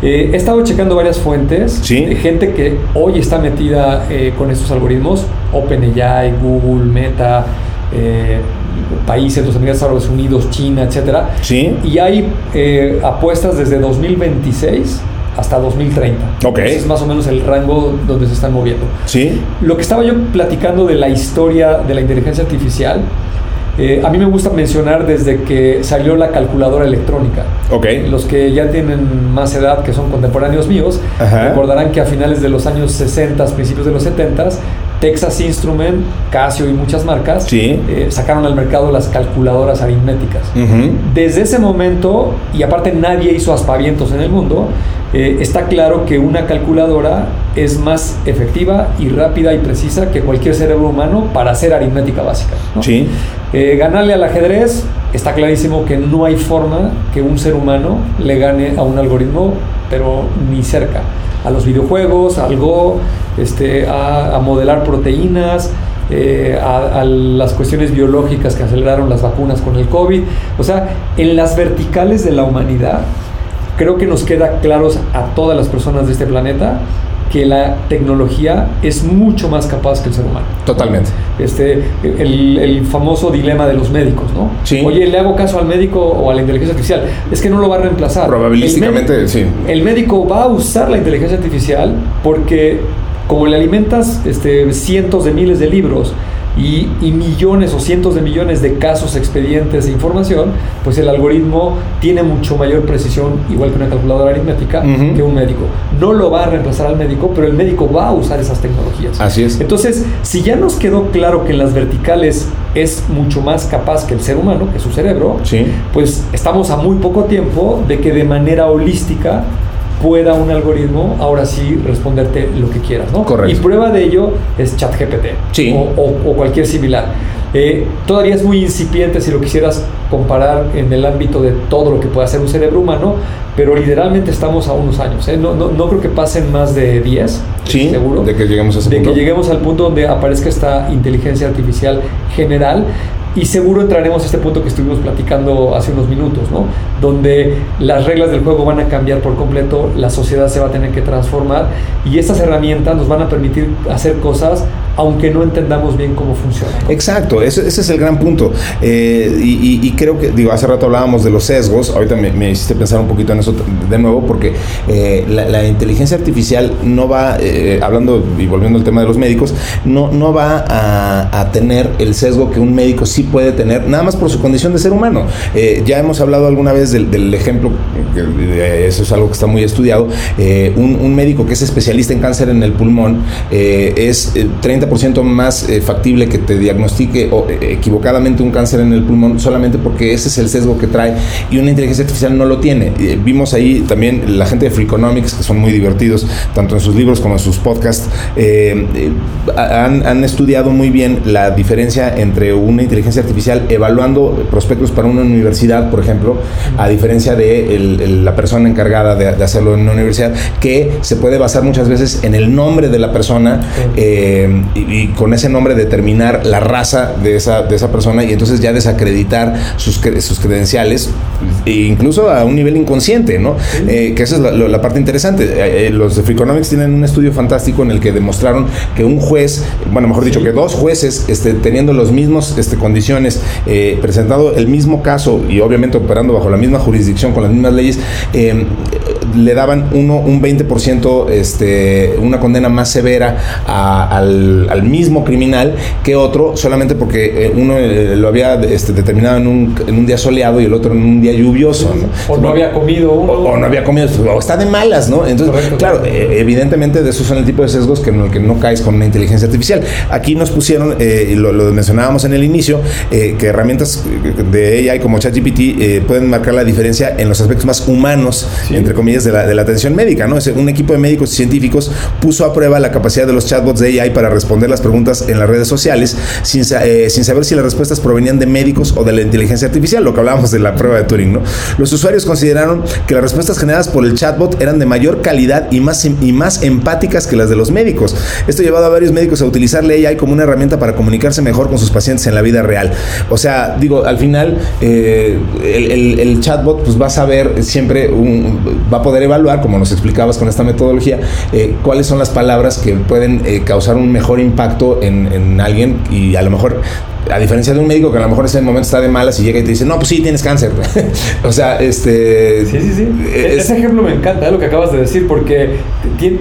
[SPEAKER 3] Eh, he estado checando varias fuentes de gente que hoy está metida eh, con estos algoritmos, OpenAI, Google, Meta, eh, países, los Estados Unidos, China, etcétera.
[SPEAKER 1] Sí.
[SPEAKER 3] Y hay apuestas desde 2026 hasta 2030.
[SPEAKER 1] Okay. Ese
[SPEAKER 3] es más o menos el rango donde se están moviendo.
[SPEAKER 1] Sí.
[SPEAKER 3] Lo que estaba yo platicando de la historia de la inteligencia artificial eh, a mí me gusta mencionar desde que salió la calculadora electrónica.
[SPEAKER 1] Okay.
[SPEAKER 3] Los que ya tienen más edad, que son contemporáneos míos, recordarán que a finales de los años 60, principios de los 70, Texas Instrument, Casio y muchas marcas
[SPEAKER 1] eh,
[SPEAKER 3] sacaron al mercado las calculadoras aritméticas. Desde ese momento, y aparte nadie hizo aspavientos en el mundo, eh, está claro que una calculadora es más efectiva y rápida y precisa que cualquier cerebro humano para hacer aritmética básica.
[SPEAKER 1] Sí.
[SPEAKER 3] Eh, ganarle al ajedrez, está clarísimo que no hay forma que un ser humano le gane a un algoritmo, pero ni cerca. A los videojuegos, al Go, este, a, modelar proteínas, eh, a, las cuestiones biológicas que aceleraron las vacunas con el COVID. O sea, en las verticales de la humanidad, creo que nos queda claros a todas las personas de este planeta que la tecnología es mucho más capaz que el ser humano.
[SPEAKER 1] Totalmente.
[SPEAKER 3] Este, el, famoso dilema de los médicos, ¿no?
[SPEAKER 1] Sí.
[SPEAKER 3] Oye, ¿le hago caso al médico o a la inteligencia artificial? Es que no lo va a reemplazar.
[SPEAKER 1] Probabilísticamente, sí.
[SPEAKER 3] El médico va a usar la inteligencia artificial porque como le alimentas este, cientos de miles de libros, y, millones o cientos de millones de casos, expedientes e información, pues el algoritmo tiene mucho mayor precisión, igual que una calculadora aritmética, que un médico. No lo va a reemplazar al médico, pero el médico va a usar esas tecnologías.
[SPEAKER 1] Así es.
[SPEAKER 3] Entonces, si ya nos quedó claro que en las verticales es mucho más capaz que el ser humano, que su cerebro, pues estamos a muy poco tiempo de que de manera holística pueda un algoritmo ahora sí responderte lo que quieras, ¿no?
[SPEAKER 1] Correcto.
[SPEAKER 3] Y prueba de ello es ChatGPT
[SPEAKER 1] sí.
[SPEAKER 3] o, cualquier similar. Eh, todavía es muy incipiente si lo quisieras comparar en el ámbito de todo lo que puede hacer un cerebro humano, pero literalmente estamos a unos años. ¿eh? No, no, no, creo que pasen más de 10,
[SPEAKER 1] sí, seguro. De que lleguemos a ese
[SPEAKER 3] de que lleguemos al punto donde aparezca esta inteligencia artificial general y seguro entraremos a este punto que estuvimos platicando hace unos minutos, ¿no? Donde las reglas del juego van a cambiar por completo, la sociedad se va a tener que transformar y estas herramientas nos van a permitir hacer cosas aunque no entendamos bien cómo funciona.
[SPEAKER 1] Exacto, ese, es el gran punto. Eh, y, creo que, digo, hace rato hablábamos de los sesgos, ahorita me, hiciste pensar un poquito en eso de nuevo, porque eh, la, inteligencia artificial no va, eh, hablando y volviendo al tema de los médicos, no, no va a, tener el sesgo que un médico sí puede tener, nada más por su condición de ser humano. Ya hemos hablado alguna vez del, ejemplo, que eso es algo que está muy estudiado, eh, un, médico que es especialista en cáncer en el pulmón es 30% más factible que te diagnostique o, equivocadamente un cáncer en el pulmón solamente porque ese es el sesgo que trae y una inteligencia artificial no lo tiene. vimos ahí también la gente de Freakonomics, que son muy divertidos, tanto en sus libros como en sus podcasts, han, han estudiado muy bien la diferencia entre una inteligencia artificial evaluando prospectos para una universidad, por ejemplo, a diferencia de la persona encargada de, hacerlo en una universidad, que se puede basar muchas veces en el nombre de la persona eh, y, con ese nombre determinar la raza de esa, de esa persona y entonces ya desacreditar sus, sus credenciales, e incluso a un nivel inconsciente, ¿no? Eh, que esa es la, parte interesante. Eh, los de Freakonomics tienen un estudio fantástico en el que demostraron que un juez, bueno, mejor dicho, que dos jueces este, teniendo los mismos este, condiciones eh, presentado el mismo caso y obviamente operando bajo la misma jurisdicción con las mismas leyes, eh, le daban uno un 20%, este, una condena más severa al, mismo criminal que otro, solamente porque eh, uno lo había este, determinado en un, en un, día soleado y el otro en un día lluvioso.
[SPEAKER 3] O no había comido uno.
[SPEAKER 1] O, no había comido, o está de malas, ¿no? Entonces, claro, evidentemente de esos son el tipo de sesgos que en el que no caes con una inteligencia artificial. Aquí nos pusieron, lo, lo mencionábamos en el inicio, eh, que herramientas de AI como ChatGPT eh, pueden marcar la diferencia en los aspectos más humanos, entre comillas, de la, atención médica. ¿no? Un equipo de médicos y científicos puso a prueba la capacidad de los chatbots de AI para responder las preguntas en las redes sociales sin, eh, sin saber si las respuestas provenían de médicos o de la inteligencia artificial, lo que hablábamos de la prueba de Turing. ¿no? Los usuarios consideraron que las respuestas generadas por el chatbot eran de mayor calidad y más, y más empáticas que las de los médicos. Esto ha llevado a varios médicos a utilizar la AI como una herramienta para comunicarse mejor con sus pacientes en la vida real. O sea, digo, al final eh, el, chatbot pues va a saber siempre, va a evaluar, como nos explicabas con esta metodología, eh, cuáles son las palabras que pueden eh, causar un mejor impacto en alguien y a lo mejor a diferencia de un médico que a lo mejor en ese momento está de malas y llega y te dice, no, pues sí, tienes cáncer. [laughs] o sea, este...
[SPEAKER 3] Sí, sí, sí. ese ejemplo me encanta, lo que acabas de decir, porque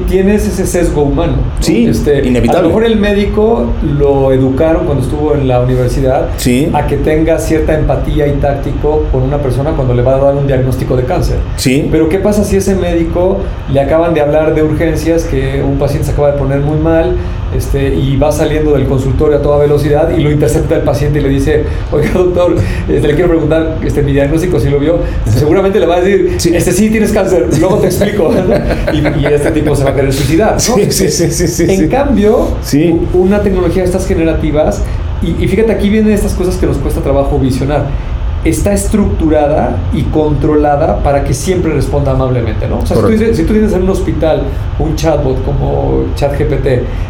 [SPEAKER 3] tienes ese sesgo humano.
[SPEAKER 1] Sí,
[SPEAKER 3] este,
[SPEAKER 1] inevitable.
[SPEAKER 3] A lo mejor el médico lo educaron cuando estuvo en la universidad
[SPEAKER 1] sí.
[SPEAKER 3] a que tenga cierta empatía y táctico con una persona cuando le va a dar un diagnóstico de cáncer.
[SPEAKER 1] Sí.
[SPEAKER 3] Pero ¿qué pasa si ese médico le acaban de hablar de urgencias, que un paciente se acaba de poner muy mal este, y va saliendo del consultorio a toda velocidad y lo intercepta el paciente y le dice, oiga doctor, este, le quiero preguntar este, mi diagnóstico si lo vio, seguramente le va a decir, sí. este sí tienes cáncer, luego te explico, y, este tipo se va a querer suicidar. ¿no?
[SPEAKER 1] Sí, sí, sí,
[SPEAKER 3] en cambio, una tecnología de estas generativas, y, y fíjate, aquí vienen estas cosas que nos cuesta trabajo visionar está estructurada y controlada para que siempre responda amablemente, ¿no? O sea, si tú, tienes en un hospital un chatbot como ChatGPT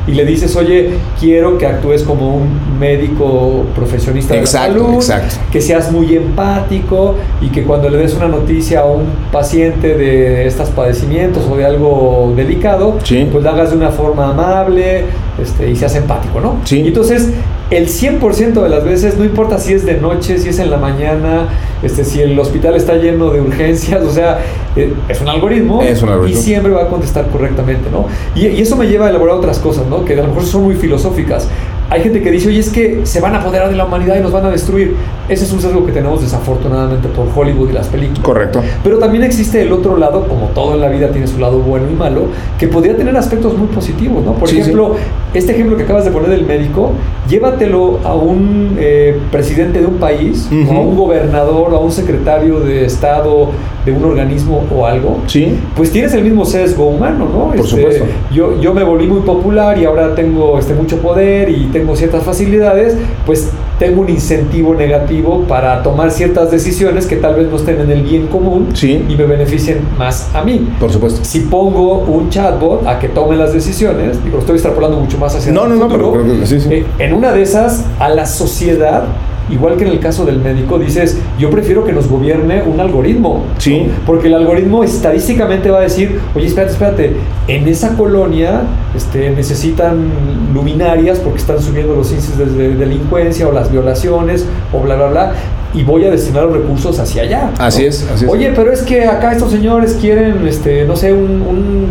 [SPEAKER 3] y le dices, oye, quiero que actúes como un médico profesionista de salud, que seas muy empático y que cuando le des una noticia a un paciente de estos padecimientos o de algo delicado, pues la hagas de una forma amable este, y seas empático, ¿no?
[SPEAKER 1] Sí.
[SPEAKER 3] Y entonces, el 100% de las veces, no importa si es de noche, si es en la mañana, este, si el hospital está lleno de urgencias, o sea, eh, es, un algoritmo, y siempre va a contestar correctamente, ¿no? Y, y, eso me lleva a elaborar otras cosas, ¿no? Que a lo mejor son muy filosóficas, hay gente que dice, oye, es que se van a apoderar de la humanidad y nos van a destruir. Ese es un sesgo que tenemos desafortunadamente por Hollywood y las películas.
[SPEAKER 1] Correcto.
[SPEAKER 3] Pero también existe el otro lado, como todo en la vida tiene su lado bueno y malo, que podría tener aspectos muy positivos, ¿no? Por ejemplo, este ejemplo que acabas de poner del médico, llévatelo a un eh, presidente de un país, o a un gobernador, o a un secretario de Estado de un organismo o algo,
[SPEAKER 1] sí.
[SPEAKER 3] pues tienes el mismo sesgo humano, ¿no?
[SPEAKER 1] Por este, supuesto.
[SPEAKER 3] Yo, yo me volví muy popular y ahora tengo este, mucho poder y tengo ciertas facilidades, pues tengo un incentivo negativo para tomar ciertas decisiones que tal vez no estén en el bien común
[SPEAKER 1] sí.
[SPEAKER 3] y me beneficien más a mí.
[SPEAKER 1] Por supuesto.
[SPEAKER 3] Si pongo un chatbot a que tome las decisiones, digo, estoy extrapolando mucho más hacia
[SPEAKER 1] no,
[SPEAKER 3] el
[SPEAKER 1] no,
[SPEAKER 3] futuro,
[SPEAKER 1] no, pero, sí, sí.
[SPEAKER 3] Eh, en una de esas, a la sociedad igual que en el caso del médico, dices, yo prefiero que nos gobierne un algoritmo.
[SPEAKER 1] Sí.
[SPEAKER 3] Porque el algoritmo estadísticamente va a decir, oye, espérate, espérate, en esa colonia este, necesitan luminarias porque están subiendo los índices de delincuencia o las violaciones o bla, bla, bla y voy a destinar los recursos hacia allá.
[SPEAKER 1] Así es, así es.
[SPEAKER 3] Oye, pero es que acá estos señores quieren, este, no sé, un, un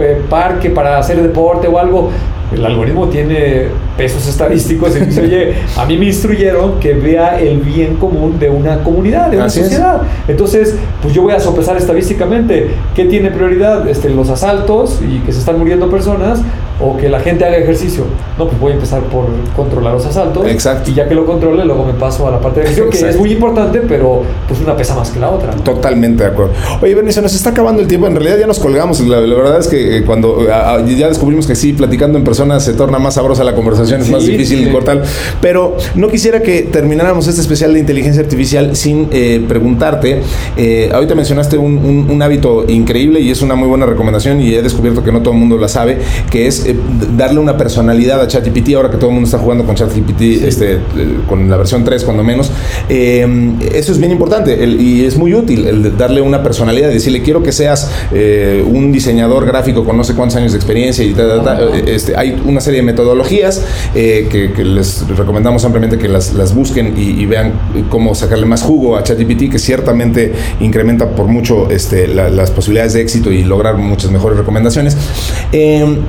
[SPEAKER 3] eh, parque para hacer deporte o algo el algoritmo tiene pesos estadísticos y dice, [laughs] oye, a mí me instruyeron que vea el bien común de una comunidad, de una sociedad. Entonces, pues yo voy a sopesar estadísticamente qué tiene prioridad, este, los asaltos y que se están muriendo personas o que la gente haga ejercicio. No, pues voy a empezar por controlar los asaltos.
[SPEAKER 1] Exacto.
[SPEAKER 3] Y ya que lo controle, luego me paso a la parte de ejercicio, que es muy importante, pero pues una pesa más que la otra.
[SPEAKER 1] Totalmente de acuerdo. Oye, Bernie, se nos está acabando el tiempo. En realidad ya nos colgamos. La, verdad es que eh, cuando ya descubrimos que sí, platicando en persona se torna más sabrosa la conversación, es más difícil sí. cortar. Pero no quisiera que termináramos este especial de inteligencia artificial sin eh, preguntarte. Eh, ahorita mencionaste un, un, un hábito increíble y es una muy buena recomendación y he descubierto que no todo el mundo la sabe, que es eh, darle una personalidad a ChatGPT, ahora que todo el mundo está jugando con ChatGPT, sí. este, eh, con la versión 3 cuando menos, eh, eso es bien importante el, y es muy útil, el darle una personalidad, decirle quiero que seas un diseñador gráfico con no sé cuántos años de experiencia y ta, ta, ta, este, hay una serie de metodologías que, que, les recomendamos ampliamente que las, las busquen y, y, vean cómo sacarle más jugo a ChatGPT, que ciertamente incrementa por mucho este, la, las posibilidades de éxito y lograr muchas mejores recomendaciones.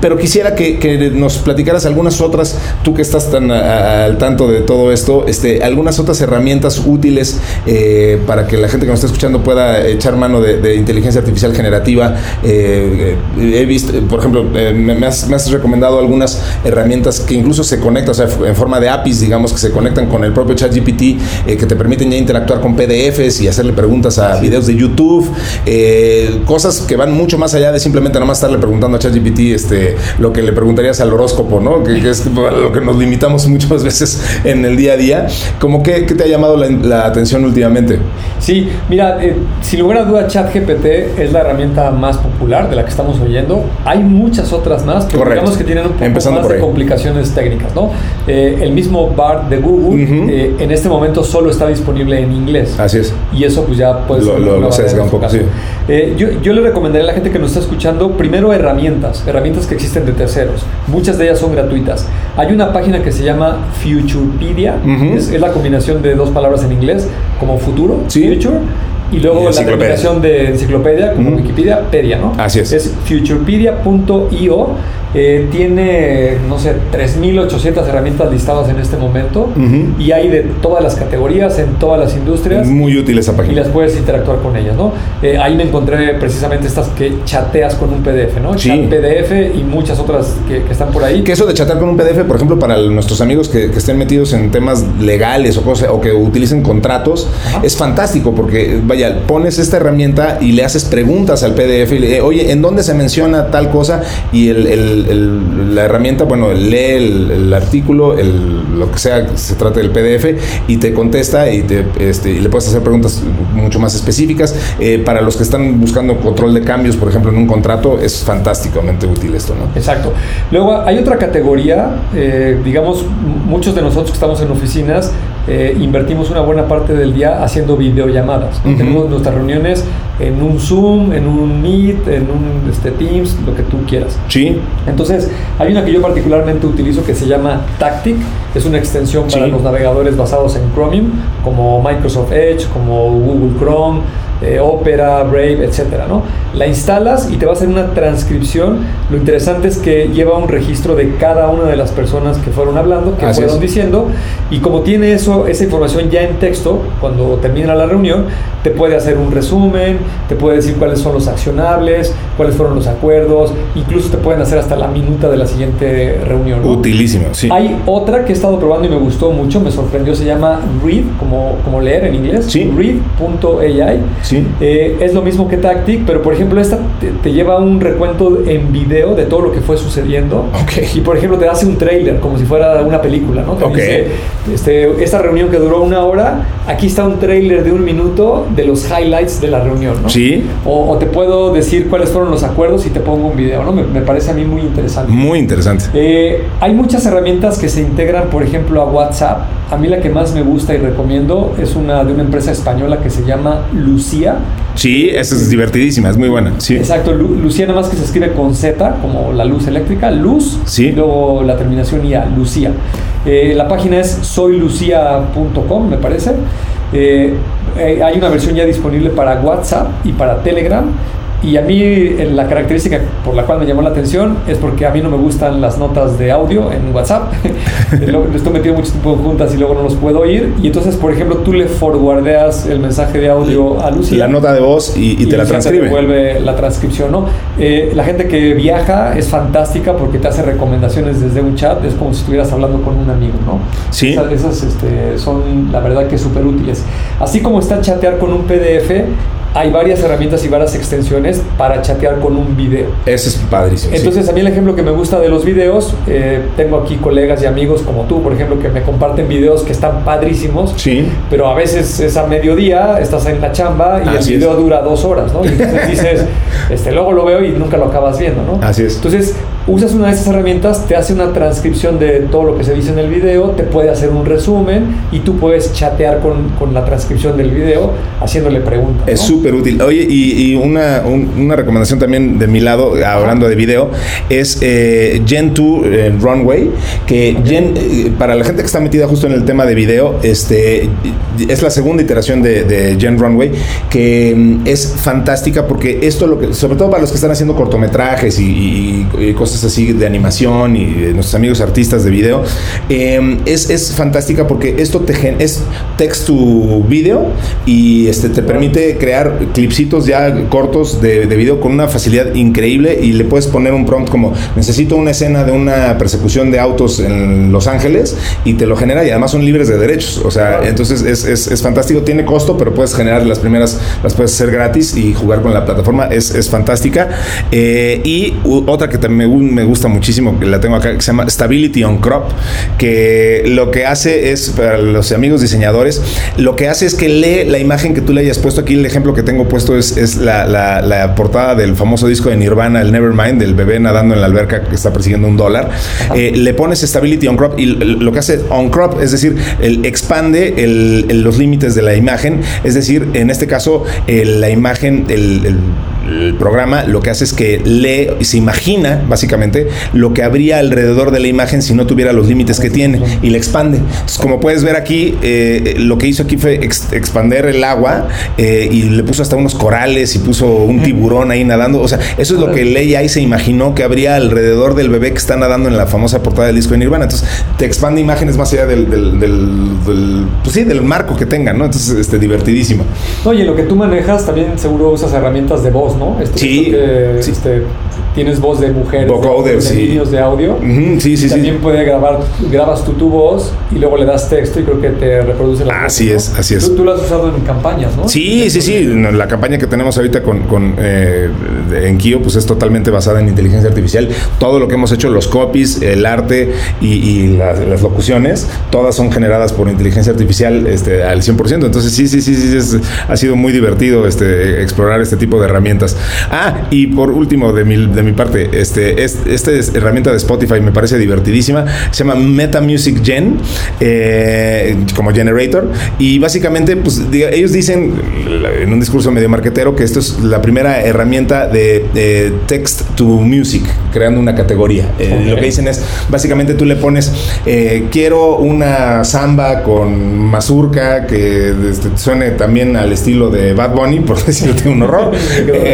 [SPEAKER 1] pero quisiera que, que, nos platicaras algunas otras, tú que estás tan a, a, al tanto de todo esto, este, algunas otras herramientas útiles eh, para que la gente que nos está escuchando pueda echar mano de, de inteligencia artificial generativa. Eh, he visto, por ejemplo, eh, me, has, me, has, recomendado algunas herramientas que incluso se conectan, o sea, en forma de APIs, digamos, que se conectan con el propio ChatGPT, eh, que te permiten ya interactuar con PDFs y hacerle preguntas a sí. videos de YouTube, eh, cosas que van mucho más allá de simplemente nomás estarle preguntando a ChatGPT este, lo que le preguntarías al horóscopo, ¿no? Que, que es lo que nos limitamos muchas veces en el día a día. ¿Cómo que, ¿Qué te ha llamado la, la atención últimamente?
[SPEAKER 3] Sí, mira, eh, sin lugar a duda ChatGPT es la herramienta más popular de la que estamos oyendo. Hay muchas otras más, pero
[SPEAKER 1] Correcto.
[SPEAKER 3] digamos que tienen un poco
[SPEAKER 1] Empezando
[SPEAKER 3] más de complicaciones técnicas, ¿no? Eh, el mismo BART de Google uh -huh. eh, en este momento solo está disponible en inglés.
[SPEAKER 1] Así es.
[SPEAKER 3] Y eso pues ya puede
[SPEAKER 1] lo, lo, lo sesga un poco, sí.
[SPEAKER 3] Eh, yo, yo, le recomendaría a la gente que nos está escuchando primero herramientas, herramientas que existen de terceros. Muchas de ellas son gratuitas. Hay una página que se llama Futurepedia, uh -huh. es, es, la combinación de dos palabras en inglés, como futuro,
[SPEAKER 1] ¿Sí?
[SPEAKER 3] future, y luego
[SPEAKER 1] y
[SPEAKER 3] la combinación de enciclopedia, como uh -huh. Wikipedia, pedia, ¿no?
[SPEAKER 1] Así es.
[SPEAKER 3] Es futurepedia.io. Eh, tiene, no sé, 3.800 herramientas listadas en este momento uh -huh. y hay de todas las categorías, en todas las industrias.
[SPEAKER 1] Muy útil esa página.
[SPEAKER 3] Y las puedes interactuar con ellas, ¿no? Eh, ahí me encontré precisamente estas que chateas con un PDF, ¿no?
[SPEAKER 1] Sí.
[SPEAKER 3] Chat PDF y muchas otras que, que, están por ahí.
[SPEAKER 1] Que eso de chatear con un PDF, por ejemplo, para nuestros amigos que, que estén metidos en temas legales o, cosas, o que utilicen contratos, Ajá. es fantástico porque, vaya, pones esta herramienta y le haces preguntas al PDF y le, oye, ¿en dónde se menciona tal cosa? Y el, el la herramienta, bueno, lee el, el artículo, lo que sea, se trata del PDF, y te contesta y, te, este, le puedes hacer preguntas mucho más específicas. Eh, para los que están buscando control de cambios, por ejemplo, en un contrato, es fantásticamente útil esto, ¿no?
[SPEAKER 3] Exacto. Luego hay otra categoría, eh, digamos, muchos de nosotros que estamos en oficinas, eh, invertimos una buena parte del día haciendo videollamadas. Uh -huh. Tenemos nuestras reuniones en un Zoom, en un Meet, en un este, Teams, lo que tú quieras.
[SPEAKER 1] Sí.
[SPEAKER 3] Entonces, hay una que yo particularmente utilizo que se llama Tactic, es una extensión para sí. los navegadores basados en Chromium, como Microsoft Edge, como Google Chrome, eh, Opera, Brave, etcétera, ¿no? La instalas y te va a hacer una transcripción. Lo interesante es que lleva un registro de cada una de las personas que fueron hablando, que fueron diciendo, y como tiene eso, esa información ya en texto, cuando termina la reunión, te puede hacer un resumen, te puede decir cuáles son los accionables, cuáles fueron los acuerdos, incluso te pueden hacer hasta la minuta de la siguiente reunión.
[SPEAKER 1] Utilísimo, sí.
[SPEAKER 3] Hay otra que he estado probando y me gustó mucho, me sorprendió, se llama Read, como, como leer en inglés.
[SPEAKER 1] Sí.
[SPEAKER 3] Read.ai.
[SPEAKER 1] Sí.
[SPEAKER 3] Eh, es lo mismo que Tactic, pero por ejemplo, esta te, lleva un recuento en video de todo lo que fue sucediendo.
[SPEAKER 1] Okay.
[SPEAKER 3] Y por ejemplo, te hace un trailer como si fuera una película, ¿no? Te dice, este, esta reunión que duró una hora, aquí está un trailer de un minuto de los highlights de la reunión, ¿no?
[SPEAKER 1] Sí.
[SPEAKER 3] O, te puedo decir cuáles fueron los acuerdos y te pongo un video, ¿no? Me, parece a mí muy interesante.
[SPEAKER 1] Muy interesante.
[SPEAKER 3] Eh, hay muchas herramientas que se integran, por ejemplo, a WhatsApp. A mí la que más me gusta y recomiendo es una de una empresa española que se llama Lucía.
[SPEAKER 1] Sí, esa es divertidísima, es muy buena. Sí.
[SPEAKER 3] Exacto, Lucía nada más que se escribe con Z, como la luz eléctrica, luz,
[SPEAKER 1] sí.
[SPEAKER 3] y luego la terminación IA, Lucía. Eh, la página es soylucia.com, me parece. Eh, eh, hay una versión ya disponible para WhatsApp y para Telegram. Y a mí la característica por la cual me llamó la atención es porque a mí no me gustan las notas de audio en WhatsApp. [laughs] estoy metido mucho tiempo en juntas y luego no los puedo oír. Y entonces, por ejemplo, tú le forwardeas el mensaje de audio a Lucy.
[SPEAKER 1] La nota de voz y, te la transcribe.
[SPEAKER 3] Te devuelve la transcripción, ¿no? Eh, la gente que viaja es fantástica porque te hace recomendaciones desde un chat. Es como si estuvieras hablando con un amigo, ¿no?
[SPEAKER 1] Sí.
[SPEAKER 3] Esas, este, son, la verdad, que súper útiles. Así como está chatear con un PDF, hay varias herramientas y varias extensiones para chatear con un video.
[SPEAKER 1] Eso es padrísimo.
[SPEAKER 3] Entonces, a mí el ejemplo que me gusta de los videos, eh, tengo aquí colegas y amigos como tú, por ejemplo, que me comparten videos que están padrísimos.
[SPEAKER 1] Sí.
[SPEAKER 3] Pero a veces es a mediodía, estás en la chamba y el video dura dos horas, ¿no? Y entonces dices, [laughs] este, luego lo veo y nunca lo acabas viendo, ¿no?
[SPEAKER 1] Así es.
[SPEAKER 3] Entonces, usas una de esas herramientas, te hace una transcripción de todo lo que se dice en el video, te puede hacer un resumen y tú puedes chatear con, con la transcripción del video haciéndole preguntas.
[SPEAKER 1] Es súper útil. Oye, y, una, una, recomendación también de mi lado, hablando de video, es eh, Gen 2 eh, Runway, que Gen, eh, para la gente que está metida justo en el tema de video, este, es la segunda iteración de, Gen Runway, que mm, es fantástica porque esto, lo que, sobre todo para los que están haciendo cortometrajes y, y cosas así de animación y de nuestros amigos artistas de video, em, es, es, fantástica porque esto te es text to video y este, te permite crear clipsitos ya cortos de, de video con una facilidad increíble y le puedes poner un prompt como necesito una escena de una persecución de autos en Los Ángeles y te lo genera y además son libres de derechos. O sea, entonces es, es, es, fantástico, tiene costo, pero puedes generar las primeras, las puedes hacer gratis y jugar con la plataforma, es, es fantástica. Eh, y otra que también me me gusta muchísimo, que la tengo acá, que se llama Stability on Crop, que lo que hace es, para los amigos diseñadores, lo que hace es que lee la imagen que tú le hayas puesto. Aquí, el ejemplo que tengo puesto es, es la, la, portada del famoso disco de Nirvana, el Nevermind, del bebé nadando en la alberca que está persiguiendo un dólar. Eh, le pones Stability on Crop y lo que hace on crop, es decir, el, expande el, los límites de la imagen, es decir, en este caso, la imagen, el el programa lo que hace es que lee y se imagina básicamente lo que habría alrededor de la imagen si no tuviera los límites que tiene y le expande. como puedes ver aquí, eh, lo que hizo aquí fue expander el agua eh, y le puso hasta unos corales y puso un tiburón ahí nadando. O sea, eso es lo que Ley ahí se imaginó que habría alrededor del bebé que está nadando en la famosa portada del disco de Nirvana. Entonces, te expande imágenes más allá del, del, pues sí, del marco que tengan, ¿no? Entonces, este, divertidísimo.
[SPEAKER 3] Oye, lo que tú manejas también seguro usas herramientas de voz, ¿no?
[SPEAKER 1] Este, sí,
[SPEAKER 3] este, tienes voz de mujer,
[SPEAKER 1] de,
[SPEAKER 3] de, de audio.
[SPEAKER 1] sí, sí,
[SPEAKER 3] también puede grabar, grabas tú tu voz y luego le das texto y creo que te reproduce la
[SPEAKER 1] Así es, así es.
[SPEAKER 3] Tú, lo has usado en campañas, ¿no?
[SPEAKER 1] Sí, sí, sí. La campaña que tenemos ahorita con, con eh, en Kio, pues es totalmente basada en inteligencia artificial. Todo lo que hemos hecho, los copies, el arte y, las, locuciones, todas son generadas por inteligencia artificial este, al 100%. Entonces, sí, sí, sí, sí, ha sido muy divertido este, explorar este tipo de herramientas. Ah, y por último, de mi, de mi parte. Este, esta herramienta de Spotify me parece divertidísima. Se llama Meta Music Gen, eh, como generator. Y básicamente, pues ellos dicen en un discurso medio marquetero que esto es la primera herramienta de, text to music, creando una categoría. Eh, lo que dicen es, básicamente tú le pones, eh, quiero una samba con mazurca que este, suene también al estilo de Bad Bunny, [laughs] por decirte un horror,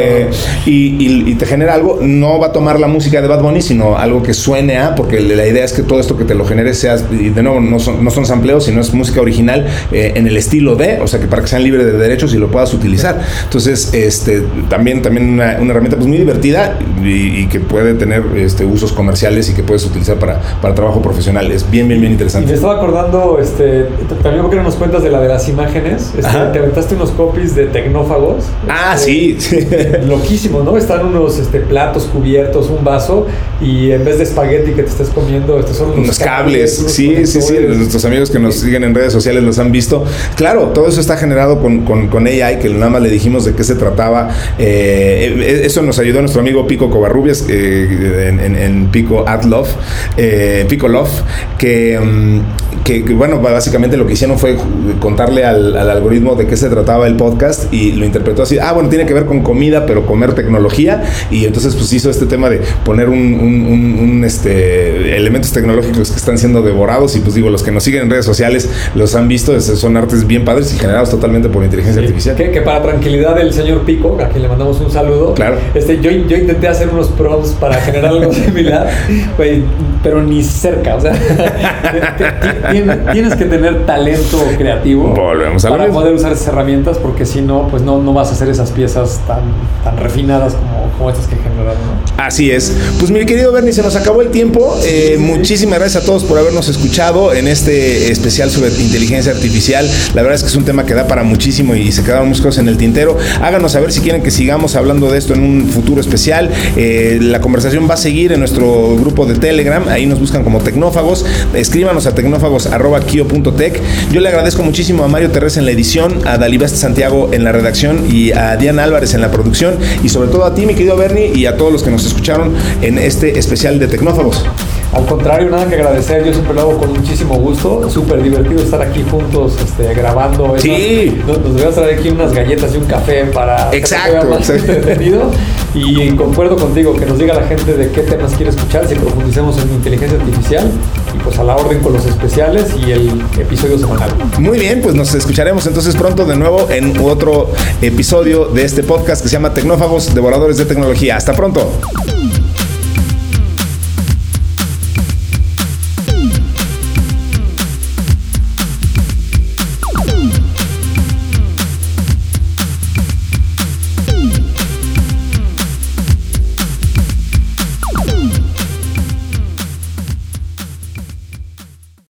[SPEAKER 1] [laughs] y, te genera algo, no va a tomar la música de Bad Bunny, sino algo que suene a, porque la idea es que todo esto que te lo genere sea, y de nuevo, no son, no son sampleos, sino es música original en el estilo de, o sea, que para que sean libres de derechos y lo puedas utilizar. Entonces, este, también, también una, herramienta pues muy divertida y, que puede tener este, usos comerciales y que puedes utilizar para, para trabajo profesional. Es bien, bien, bien interesante.
[SPEAKER 3] Y me estaba acordando, este, también porque no nos cuentas de la de las imágenes, este, te aventaste unos copies de tecnófagos.
[SPEAKER 1] Ah,
[SPEAKER 3] este,
[SPEAKER 1] sí.
[SPEAKER 3] Loquísimo, ¿no? Están unos este, platos cubiertos, un vaso y en vez de espagueti que te estés comiendo, estos son
[SPEAKER 1] unos cables. sí, sí, sí. Nuestros amigos que nos siguen en redes sociales los han visto. Claro, todo eso está generado con, con, con AI, que nada más le dijimos de qué se trataba. Eh, eso nos ayudó nuestro amigo Pico Covarrubias eh, en, Pico Ad Love, eh, Pico Love, que, mm, que, bueno, básicamente lo que hicieron fue contarle al, algoritmo de qué se trataba el podcast y lo interpretó así. Ah, bueno, tiene que ver con comida, pero comer tecnología. Y entonces pues hizo este tema de poner un, este, elementos tecnológicos que están siendo devorados y pues digo, los que nos siguen en redes sociales los han visto, son artes bien padres y generados totalmente por inteligencia artificial.
[SPEAKER 3] Que, que, para tranquilidad del señor Pico, a quien le mandamos un saludo,
[SPEAKER 1] claro.
[SPEAKER 3] este, yo, yo intenté hacer unos prompts para generar algo [laughs] similar, pero ni cerca, o sea, [laughs] tienes que tener talento creativo para poder usar esas herramientas, porque si no, pues no, no vas a hacer esas piezas tan, tan refinadas como, como estas que generaron.
[SPEAKER 1] Así es. Pues mi querido Bernie, se nos acabó el tiempo. Eh, muchísimas gracias a todos por habernos escuchado en este especial sobre inteligencia artificial. La verdad es que es un tema que da para muchísimo y se quedaron muchas cosas en el tintero. Háganos saber si quieren que sigamos hablando de esto en un futuro especial. Eh, la conversación va a seguir en nuestro grupo de Telegram. Ahí nos buscan como tecnófagos. Escríbanos a tecnófagos.kio.tech. Yo le agradezco muchísimo a Mario Terrés en la edición, a Dalibest Santiago en la redacción y a Diana Álvarez en la producción. Y sobre todo a ti, mi querido Bernie, y a todos los que nos escucharon en este especial de Tecnófagos.
[SPEAKER 3] Al contrario, nada que agradecer, yo siempre lo hago con muchísimo gusto, súper divertido estar aquí juntos este, grabando.
[SPEAKER 1] Sí.
[SPEAKER 3] Nos, nos a traer aquí unas galletas y un café para
[SPEAKER 1] exacto,
[SPEAKER 3] más entretenido. Y concuerdo contigo, que nos diga la gente de qué temas quiere escuchar, si profundicemos en inteligencia artificial y pues a la orden con los especiales y el episodio semanal.
[SPEAKER 1] Muy bien, pues nos escucharemos entonces pronto de nuevo en otro episodio de este podcast que se llama Tecnófagos, Devoradores de Tecnología. Hasta pronto.